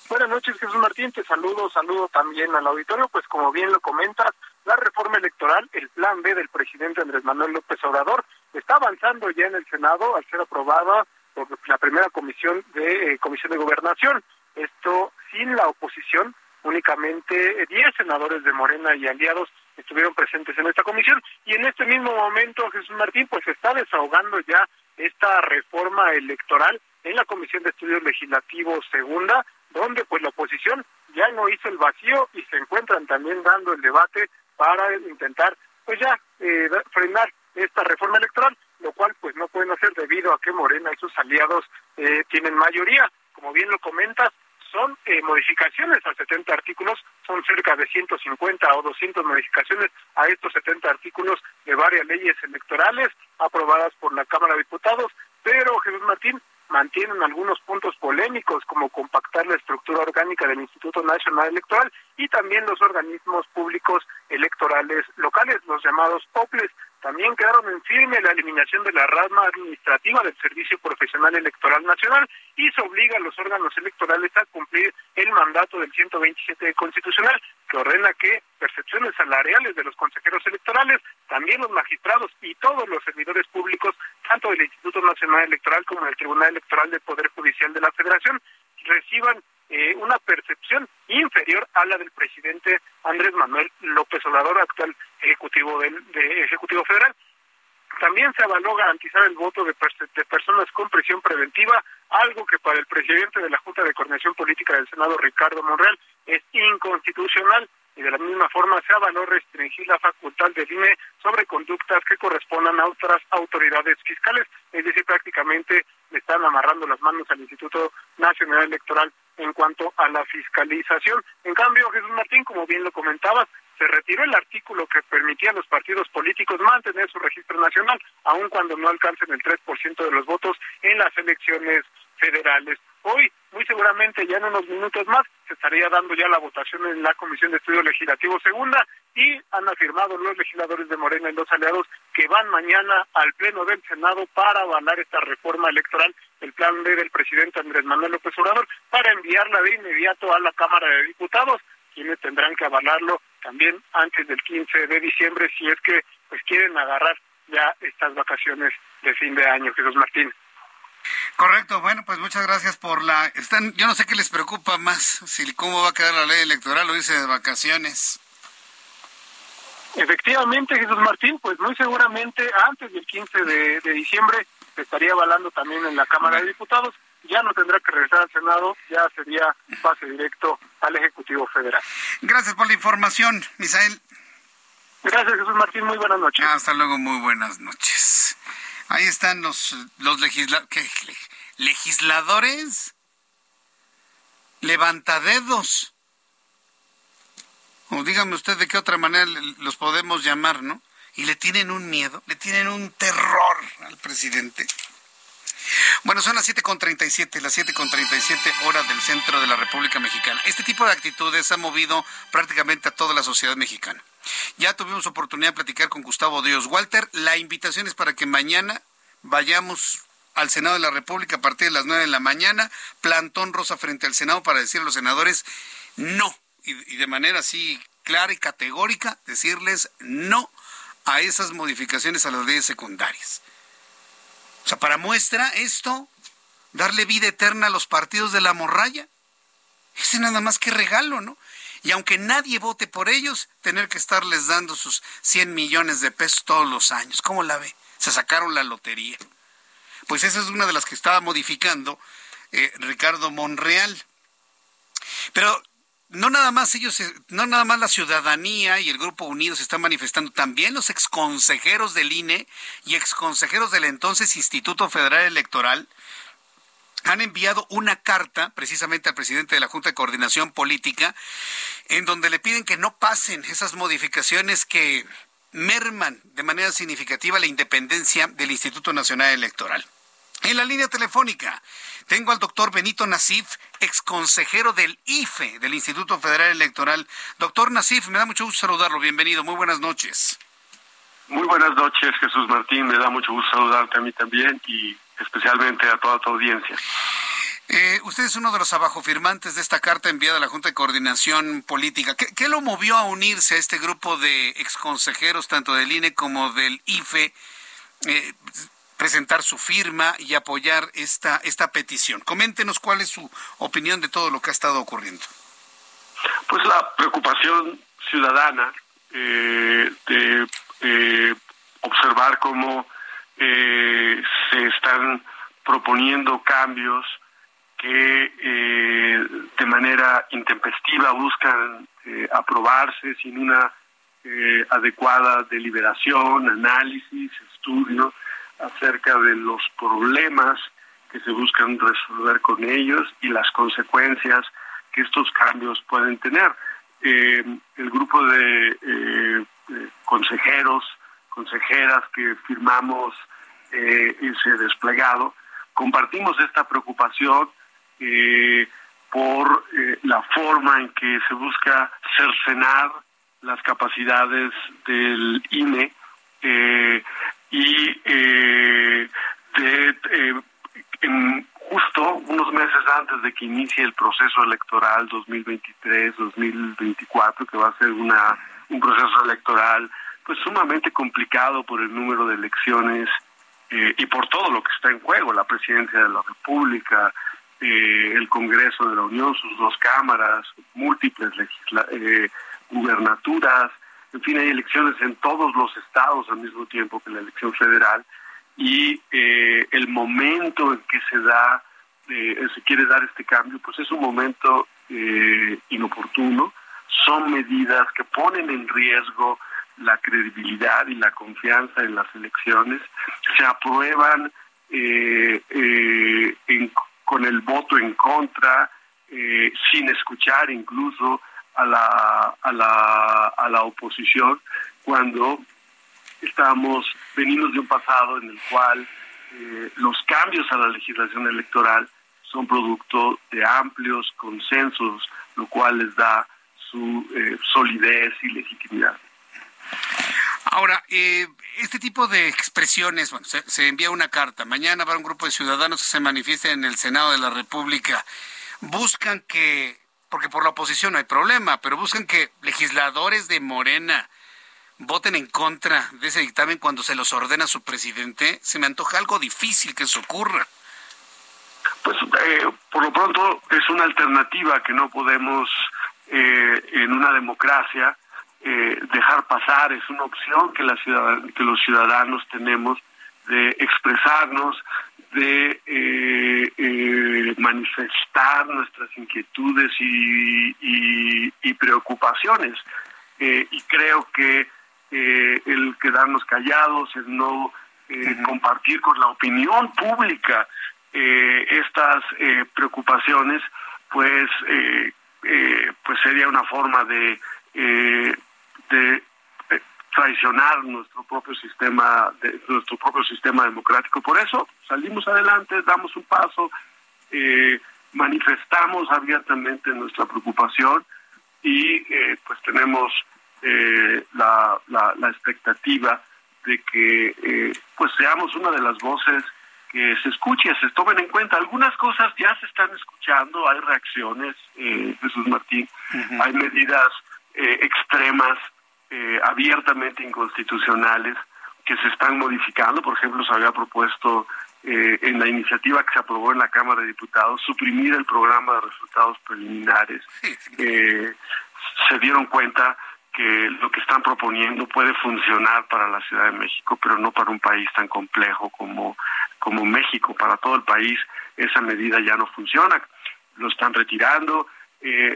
Buenas noches, Jesús Martín. Te saludo, saludo también al auditorio. Pues como bien lo comentas, la reforma electoral, el plan B del presidente Andrés Manuel López Obrador, está avanzando ya en el Senado al ser aprobada por la primera comisión de eh, comisión de gobernación. Esto sin la oposición, únicamente 10 senadores de Morena y aliados estuvieron presentes en esta comisión y en este mismo momento Jesús Martín pues está desahogando ya esta reforma electoral en la Comisión de Estudios Legislativos segunda, donde pues la oposición ya no hizo el vacío y se encuentran también dando el debate para intentar pues ya eh, frenar esta reforma electoral, lo cual pues no pueden hacer debido a que Morena y sus aliados eh, tienen mayoría. Como bien lo comentas, son eh, modificaciones a 70 artículos, son cerca de 150 o 200 modificaciones a estos 70 artículos de varias leyes electorales aprobadas por la Cámara de Diputados, pero Jesús Martín mantienen algunos puntos polémicos como compactar la estructura orgánica del Instituto Nacional Electoral y también los organismos públicos electorales locales, los llamados OPLES, también quedaron en firme la eliminación de la rama administrativa del Servicio Profesional Electoral Nacional y se obliga a los órganos electorales a cumplir el mandato del 127 Constitucional, que ordena que percepciones salariales de los consejeros electorales, también los magistrados y todos los servidores públicos, tanto del Instituto Nacional Electoral como del Tribunal Electoral del Poder Judicial de la Federación, reciban eh, una percepción inferior a la del presidente Andrés Manuel López Obrador, actual ejecutivo del ejecutivo federal. También se avaló garantizar el voto de, de, personas con prisión preventiva, algo que para el presidente de la Junta de Coordinación Política del Senado, Ricardo Monreal, es inconstitucional y de la misma forma se avaló restringir la facultad del INE sobre conductas que correspondan a otras autoridades fiscales, es decir, prácticamente le están amarrando las manos al Instituto Nacional Electoral en cuanto a la fiscalización. En cambio, Jesús Martín, como bien lo comentabas, se retiró el artículo que permitía a los partidos políticos mantener su registro nacional, aun cuando no alcancen el 3% de los votos en las elecciones federales. Hoy, muy seguramente ya en unos minutos más, se estaría dando ya la votación en la Comisión de Estudio Legislativo Segunda y han afirmado los legisladores de Morena y los aliados que van mañana al Pleno del Senado para avalar esta reforma electoral, el plan B del presidente Andrés Manuel López Obrador, para enviarla de inmediato a la Cámara de Diputados, quienes tendrán que avalarlo también antes del 15 de diciembre si es que pues quieren agarrar ya estas vacaciones de fin de año, Jesús Martín. Correcto, bueno, pues muchas gracias por la... Están, yo no sé qué les preocupa más, si cómo va a quedar la ley electoral o dice de vacaciones. Efectivamente, Jesús Martín, pues muy seguramente antes del 15 de, diciembre se estaría avalando también en la Cámara de Diputados. Ya no tendrá que regresar al Senado, ya sería pase directo al Ejecutivo Federal. Gracias por la información, Misael. Gracias, Jesús Martín. Muy buenas noches. Hasta luego, muy buenas noches. Ahí están los, los legisladores levantadedos. O dígame usted de qué otra manera los podemos llamar, ¿no? Y le tienen un miedo, le tienen un terror al presidente. Bueno, son las 7.37, las 7.37 horas del centro de la República Mexicana. Este tipo de actitudes ha movido prácticamente a toda la sociedad mexicana. Ya tuvimos oportunidad de platicar con Gustavo Dios Walter. La invitación es para que mañana vayamos al Senado de la República a partir de las 9 de la mañana, plantón rosa frente al Senado para decir a los senadores no, y, de manera así clara y categórica, decirles no a esas modificaciones a las leyes secundarias. O sea, para muestra esto, darle vida eterna a los partidos de la morralla. Ese nada más que regalo, ¿no? Y aunque nadie vote por ellos, tener que estarles dando sus 100 millones de pesos todos los años. ¿Cómo la ve? Se sacaron la lotería. Pues esa es una de las que estaba modificando eh, Ricardo Monreal. Pero no nada más ellos, no nada más la ciudadanía y el Grupo Unido se están manifestando, también los exconsejeros del INE y exconsejeros del entonces Instituto Federal Electoral han enviado una carta precisamente al presidente de la Junta de Coordinación Política en donde le piden que no pasen esas modificaciones que merman de manera significativa la independencia del Instituto Nacional Electoral. En la línea telefónica tengo al doctor Benito Nasif, exconsejero del IFE, del Instituto Federal Electoral. Doctor Nasif, me da mucho gusto saludarlo. Bienvenido. Muy buenas noches. Muy buenas noches, Jesús Martín. Me da mucho gusto saludarte a mí también y especialmente a toda tu audiencia. Eh, usted es uno de los abajofirmantes de esta carta enviada a la Junta de Coordinación Política. ¿Qué, lo movió a unirse a este grupo de exconsejeros, tanto del INE como del IFE, eh, presentar su firma y apoyar esta, esta petición? Coméntenos cuál es su opinión de todo lo que ha estado ocurriendo. Pues la preocupación ciudadana eh, de observar cómo se están proponiendo cambios que eh, de manera intempestiva buscan eh, aprobarse sin una eh, adecuada deliberación, análisis, estudio acerca de los problemas que se buscan resolver con ellos y las consecuencias que estos cambios pueden tener. el grupo de consejeros, consejeras que firmamos ese desplegado, compartimos esta preocupación eh, por eh, la forma en que se busca cercenar las capacidades del INE eh, y de justo unos meses antes de que inicie el proceso electoral 2023-2024 que va a ser una un proceso electoral pues sumamente complicado por el número de elecciones y por todo lo que está en juego, la presidencia de la República, eh, el Congreso de la Unión, sus dos cámaras, múltiples eh, gubernaturas, en fin, hay elecciones en todos los estados al mismo tiempo que la elección federal y eh, el momento en que se da, se quiere dar este cambio, pues es un momento inoportuno, son medidas que ponen en riesgo la credibilidad y la confianza en las elecciones, se aprueban eh, en con el voto en contra, eh, sin escuchar incluso a la, a la, a la oposición, cuando estamos, venimos de un pasado en el cual eh, los cambios a la legislación electoral son producto de amplios consensos, lo cual les da su eh, solidez y legitimidad. Ahora, eh, este tipo de expresiones, bueno, se, envía una carta, mañana va un grupo de ciudadanos que se manifiesten en el Senado de la República, buscan que, porque por la oposición no hay problema, pero buscan que legisladores de Morena voten en contra de ese dictamen cuando se los ordena su presidente, se me antoja algo difícil que eso ocurra. Pues eh, por lo pronto es una alternativa que no podemos eh, en una democracia eh, dejar pasar, es una opción que, la que los ciudadanos tenemos de expresarnos, de eh, eh, manifestar nuestras inquietudes y, y, preocupaciones. y creo que el quedarnos callados, el no compartir con la opinión pública estas preocupaciones, pues, pues sería una forma de de eh, traicionar nuestro propio sistema de, nuestro propio sistema democrático por eso salimos adelante damos un paso eh, manifestamos abiertamente nuestra preocupación y eh, pues tenemos la, la, expectativa de que pues seamos una de las voces que se escuche, se tomen en cuenta. Algunas cosas ya se están escuchando, hay reacciones, Jesús Martín, hay medidas extremas eh, abiertamente inconstitucionales que se están modificando. Por ejemplo, se había propuesto eh, en la iniciativa que se aprobó en la Cámara de Diputados suprimir el programa de resultados preliminares. Eh, se dieron cuenta que lo que están proponiendo puede funcionar para la Ciudad de México, pero no para un país tan complejo como, como México. Para todo el país esa medida ya no funciona. Lo están retirando.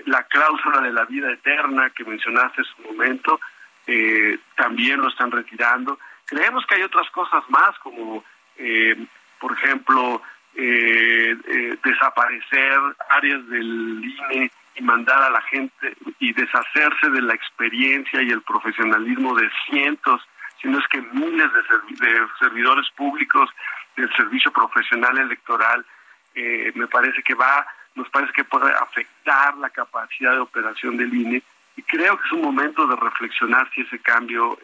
La cláusula de la vida eterna que mencionaste en su momento eh, también lo están retirando. Creemos que hay otras cosas más, como eh, por ejemplo eh, eh, desaparecer áreas del INE y mandar a la gente y deshacerse de la experiencia y el profesionalismo de cientos, si no es que miles de, servidores públicos del servicio profesional electoral, eh, me parece que va, nos parece que puede afectar la capacidad de operación del INE y creo que es un momento de reflexionar si ese cambio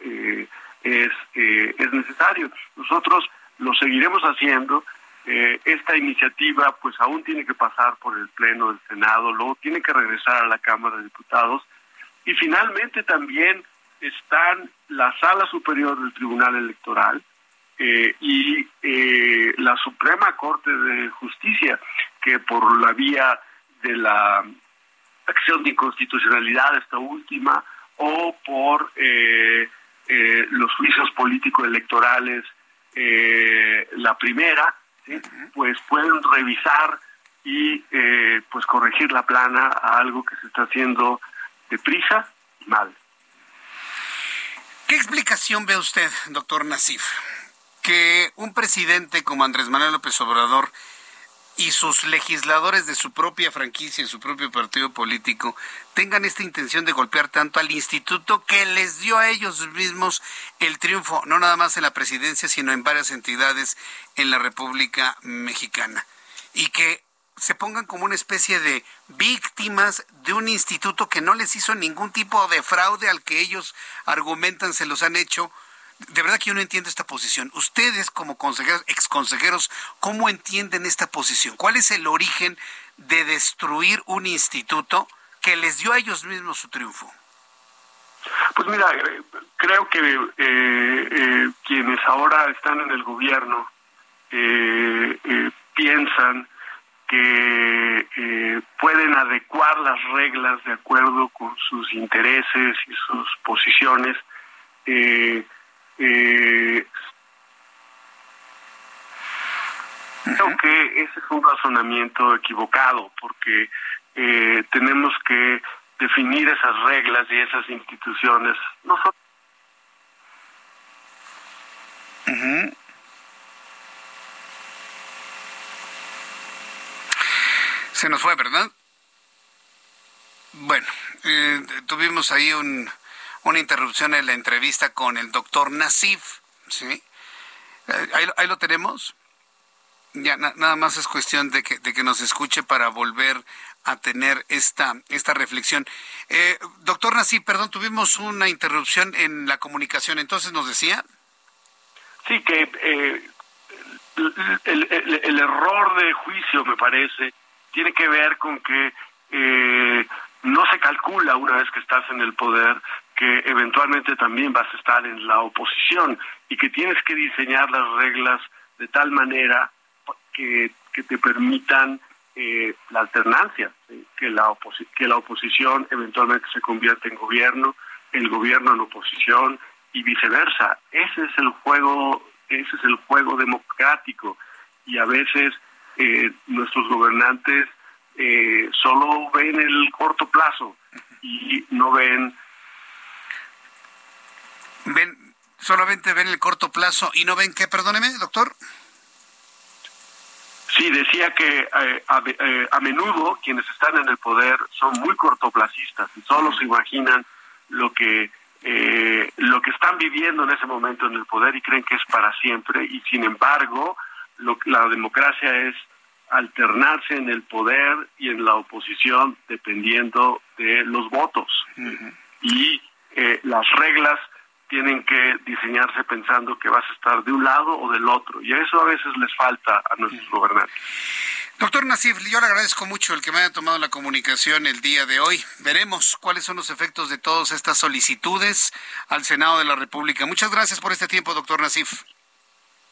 es, es necesario. Nosotros lo seguiremos haciendo, eh, esta iniciativa pues aún tiene que pasar por el Pleno del Senado, luego tiene que regresar a la Cámara de Diputados y finalmente también están la Sala Superior del Tribunal Electoral eh, y eh, la Suprema Corte de Justicia, que por la vía de la acción de inconstitucionalidad, esta última, o por los juicios político-electorales, la primera, pues pueden revisar y eh, pues corregir la plana a algo que se está haciendo deprisa y mal. ¿Qué explicación ve usted, doctor Nasif, que un presidente como Andrés Manuel López Obrador y sus legisladores de su propia franquicia, de su propio partido político, tengan esta intención de golpear tanto al instituto que les dio a ellos mismos el triunfo, no nada más en la presidencia, sino en varias entidades en la República Mexicana. Y que se pongan como una especie de víctimas de un instituto que no les hizo ningún tipo de fraude al que ellos argumentan se los han hecho de verdad que yo no entiendo esta posición. Ustedes como consejeros, exconsejeros, ¿cómo entienden esta posición? ¿Cuál es el origen de destruir un instituto que les dio a ellos mismos su triunfo? Pues mira, eh, creo que eh, eh, quienes ahora están en el gobierno piensan que pueden adecuar las reglas de acuerdo con sus intereses y sus posiciones. Eh, creo que ese es un razonamiento equivocado porque eh, tenemos que definir esas reglas y esas instituciones. Nosotros Se nos fue, ¿verdad? Bueno, eh, tuvimos ahí un, una interrupción en la entrevista con el doctor Nasif. ¿sí? Eh, ahí, lo tenemos. Ya nada más es cuestión de que, nos escuche para volver a tener esta, esta reflexión. Eh, doctor Nasif, perdón, tuvimos una interrupción en la comunicación, entonces nos decía. Sí, que eh, el, el, error de juicio, me parece, tiene que ver con que no se calcula una vez que estás en el poder que eventualmente también vas a estar en la oposición y que tienes que diseñar las reglas de tal manera que, que te permitan eh, la alternancia, que, la que la oposición eventualmente se convierta en gobierno, el gobierno en oposición y viceversa. Ese es el juego, ese es el juego democrático y a veces eh, nuestros gobernantes eh, solo ven el corto plazo y no ven ven solamente ven el corto plazo y no ven que, perdóneme, doctor. Sí, decía que eh, eh, a, menudo quienes están en el poder son muy cortoplacistas y solo se imaginan lo que eh, lo que están viviendo en ese momento en el poder y creen que es para siempre. Y sin embargo lo, la democracia es alternarse en el poder y en la oposición dependiendo de los votos. Y las reglas tienen que diseñarse pensando que vas a estar de un lado o del otro. Y eso a veces les falta a nuestros gobernantes. Doctor Nasif, yo le agradezco mucho el que me haya tomado la comunicación el día de hoy. Veremos cuáles son los efectos de todas estas solicitudes al Senado de la República. Muchas gracias por este tiempo, doctor Nasif.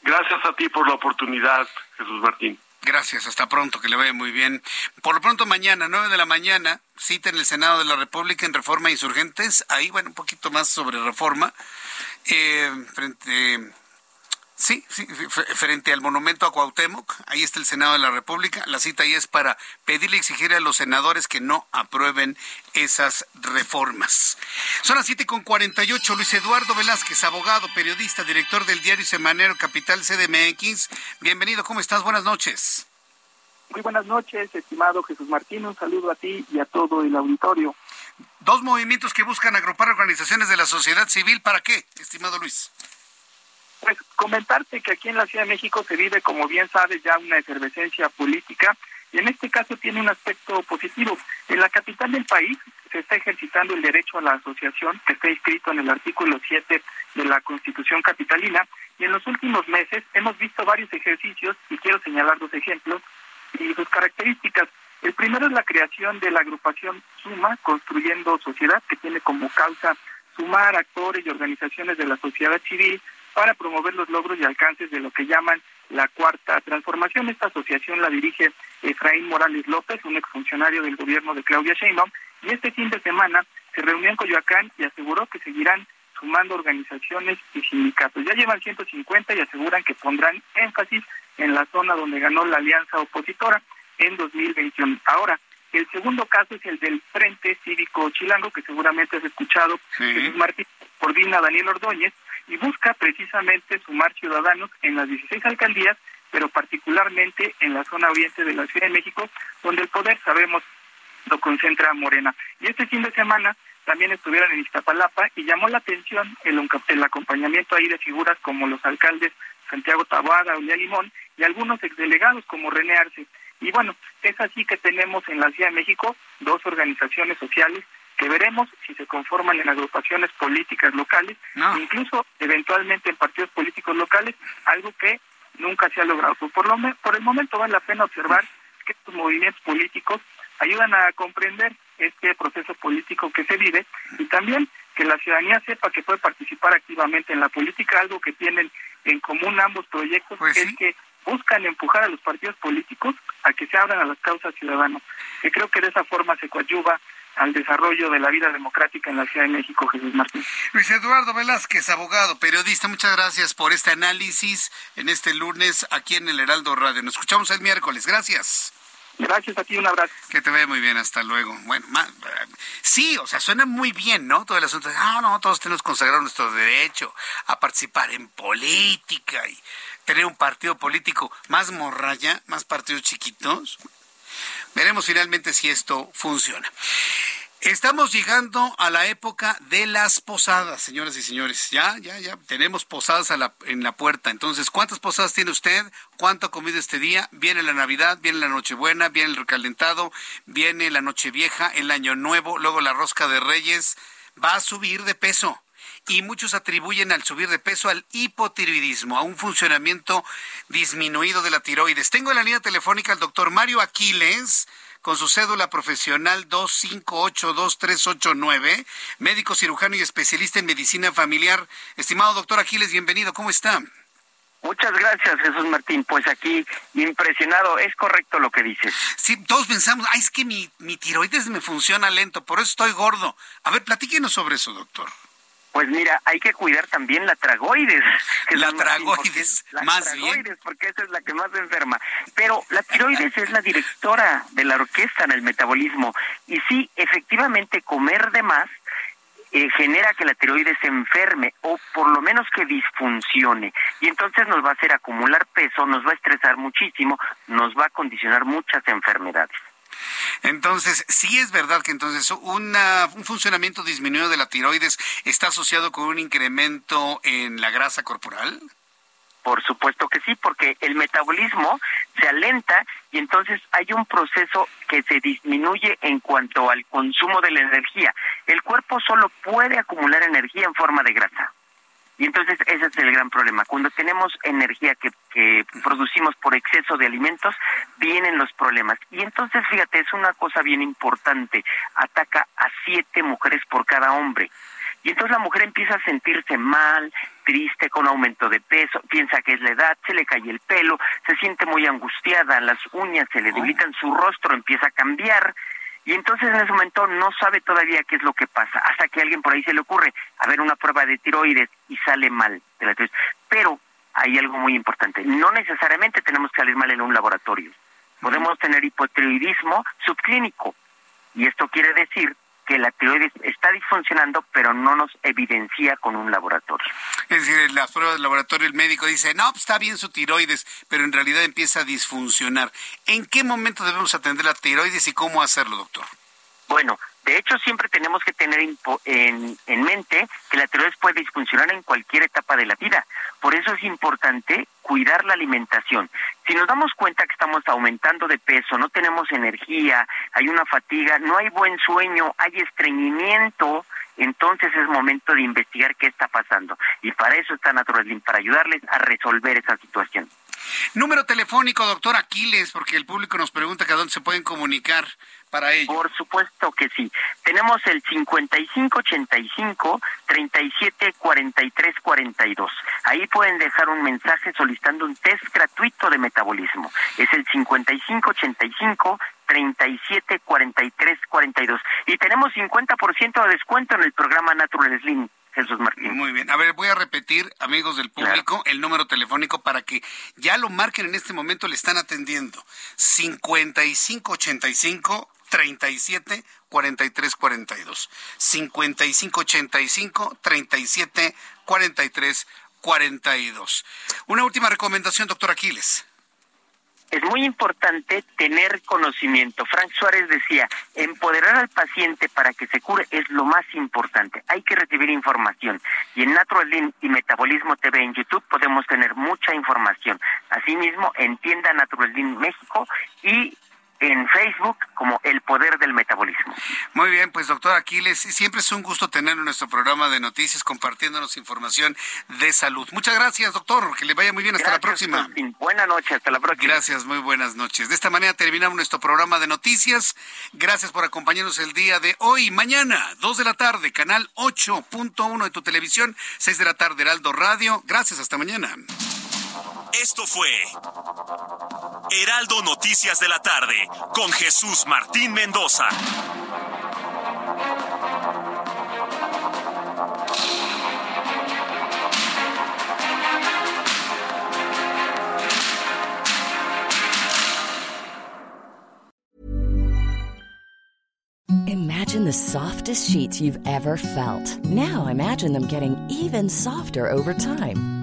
Gracias a ti por la oportunidad, Jesús Martín. Gracias, hasta pronto, que le vaya muy bien. Por lo pronto mañana, nueve de la mañana, cita en el Senado de la República en Reforma Insurgentes. Ahí, bueno, un poquito más sobre reforma. Eh, frente Sí, sí, frente al monumento a Cuauhtémoc, ahí está el Senado de la República. La cita ahí es para pedirle y exigir a los senadores que no aprueben esas reformas. Son las siete con ocho. Luis Eduardo Velázquez, abogado, periodista, director del diario Semanero Capital CDMX. Bienvenido, ¿cómo estás? Buenas noches. Muy buenas noches, estimado Jesús Martín. Un saludo a ti y a todo el auditorio. Dos movimientos que buscan agrupar organizaciones de la sociedad civil. ¿Para qué, estimado Luis? Pues comentarte que aquí en la Ciudad de México se vive, como bien sabes, ya una efervescencia política y en este caso tiene un aspecto positivo. En la capital del país se está ejercitando el derecho a la asociación que está inscrito en el artículo 7 de la Constitución capitalina y en los últimos meses hemos visto varios ejercicios y quiero señalar dos ejemplos y sus características. El primero es la creación de la agrupación Suma, Construyendo Sociedad, que tiene como causa sumar actores y organizaciones de la sociedad civil para promover los logros y alcances de lo que llaman la cuarta transformación. Esta asociación la dirige Efraín Morales López, un exfuncionario del gobierno de Claudia Sheinbaum, y este fin de semana se reunió en Coyoacán y aseguró que seguirán sumando organizaciones y sindicatos. Ya llevan 150 y aseguran que pondrán énfasis en la zona donde ganó la alianza opositora en 2021. Ahora, el segundo caso es el del Frente Cívico Chilango, que seguramente has escuchado, Jesús Martín, coordina Daniel Ordóñez, y busca precisamente sumar ciudadanos en las 16 alcaldías, pero particularmente en la zona oriente de la Ciudad de México, donde el poder, sabemos, lo concentra Morena. Y este fin de semana también estuvieron en Iztapalapa y llamó la atención el, acompañamiento ahí de figuras como los alcaldes Santiago Taboada, Ulia Limón y algunos exdelegados como René Arce. Y bueno, es así que tenemos en la Ciudad de México dos organizaciones sociales que veremos si se conforman en agrupaciones políticas locales, incluso eventualmente en partidos políticos locales, algo que nunca se ha logrado. Por, lo, por el momento vale la pena observar que estos movimientos políticos ayudan a comprender este proceso político que se vive y también que la ciudadanía sepa que puede participar activamente en la política, algo que tienen en común ambos proyectos, pues es que buscan empujar a los partidos políticos a que se abran a las causas ciudadanas, que creo que de esa forma se coadyuva al desarrollo de la vida democrática en la Ciudad de México, Jesús Martín. Luis Eduardo Velázquez, abogado, periodista, muchas gracias por este análisis en este lunes aquí en el Heraldo Radio. Nos escuchamos el miércoles. Gracias. Gracias a ti, un abrazo. Que te vea muy bien, hasta luego. Bueno, sí, o sea, suena muy bien, ¿no? Todo el asunto de, ah, no, todos tenemos consagrado nuestro derecho a participar en política y tener un partido político más morralla, más partidos chiquitos. Veremos finalmente si esto funciona. Estamos llegando a la época de las posadas, señoras y señores. Ya, ya, ya tenemos posadas en la puerta. Entonces, ¿cuántas posadas tiene usted? ¿Cuánto ha comido este día? Viene la Navidad, viene la Nochebuena, viene el recalentado, viene la Nochevieja, el Año Nuevo, luego la Rosca de Reyes. Va a subir de peso y muchos atribuyen al subir de peso al hipotiroidismo, a un funcionamiento disminuido de la tiroides. Tengo en la línea telefónica al doctor Mario Aquiles, con su cédula profesional 2582389, médico cirujano y especialista en medicina familiar. Estimado doctor Aquiles, bienvenido, ¿cómo está? Muchas gracias, Jesús Martín. Pues aquí, impresionado, es correcto lo que dices. Sí, todos pensamos, ay, es que mi, mi tiroides me funciona lento, por eso estoy gordo. A ver, platíquenos sobre eso, doctor. Pues mira, hay que cuidar también la tragoides. la tragoides, más tragoides, porque esa es la que más enferma. Pero la tiroides es la directora de la orquesta en el metabolismo. Y sí, efectivamente, comer de más eh, genera que la tiroides se enferme o por lo menos que disfuncione. Y entonces nos va a hacer acumular peso, nos va a estresar muchísimo, nos va a condicionar muchas enfermedades. Entonces, sí es verdad que entonces un funcionamiento disminuido de la tiroides está asociado con un incremento en la grasa corporal. Por supuesto que sí, porque el metabolismo se alenta y entonces hay un proceso que se disminuye en cuanto al consumo de la energía. El cuerpo solo puede acumular energía en forma de grasa. Y entonces ese es el gran problema. Cuando tenemos energía que, que producimos por exceso de alimentos, vienen los problemas. Y entonces, fíjate, es una cosa bien importante. Ataca a siete mujeres por cada hombre. Y entonces la mujer empieza a sentirse mal, triste, con aumento de peso, piensa que es la edad, se le cae el pelo, se siente muy angustiada, las uñas se le debilitan, su rostro empieza a cambiar, y entonces en ese momento no sabe todavía qué es lo que pasa, hasta que alguien por ahí se le ocurre a ver una prueba de tiroides y sale mal de la tiroides. Pero hay algo muy importante, no necesariamente tenemos que salir mal en un laboratorio. Podemos tener hipotiroidismo subclínico, y esto quiere decir que la tiroides está disfuncionando, pero no nos evidencia con un laboratorio. Es decir, en las pruebas del laboratorio el médico dice, no, pues, está bien su tiroides, pero en realidad empieza a disfuncionar. ¿En qué momento debemos atender la tiroides y cómo hacerlo, doctor? Bueno, de hecho, siempre tenemos que tener en, en, mente que la tiroides puede disfuncionar en cualquier etapa de la vida. Por eso es importante cuidar la alimentación. Si nos damos cuenta que estamos aumentando de peso, no tenemos energía, hay una fatiga, no hay buen sueño, hay estreñimiento, entonces es momento de investigar qué está pasando. Y para eso está Naturalin, para ayudarles a resolver esa situación. Número telefónico, doctor Aquiles, porque el público nos pregunta que a dónde se pueden comunicar para ello. Por supuesto que sí. Tenemos el 5585-374342. Ahí pueden dejar un mensaje solicitando un test gratuito de metabolismo. Es el 5585 374342 y tenemos 50% de descuento en el programa Natural Slim. Jesús Martín. Muy bien. A ver, voy a repetir, amigos del público, el número telefónico para que ya lo marquen en este momento, le están atendiendo. 5585 37 43 42. 55 85 37 43 42. Una última recomendación, doctor Aquiles es muy importante tener conocimiento. Frank Suárez decía, empoderar al paciente para que se cure es lo más importante. Hay que recibir información. Y en Natural y Metabolismo TV en YouTube podemos tener mucha información. Asimismo, en Tienda Natural México y en Facebook como El Poder del Metabolismo. Muy bien, pues doctor Aquiles, siempre es un gusto tenerlo en nuestro programa de noticias compartiéndonos información de salud. Muchas gracias, doctor, que le vaya muy bien, hasta la próxima. Buenas noches, hasta la próxima. Gracias, muy buenas noches. De esta manera terminamos nuestro programa de noticias. Gracias por acompañarnos el día de hoy. Mañana, 2 de la tarde, canal 8.1 de tu televisión, 6 de la tarde, Heraldo Radio. Gracias, hasta mañana. Esto fue Heraldo Noticias de la tarde con Jesús Martín Mendoza. Imagine the softest sheets you've ever felt. Now imagine them getting even softer over time.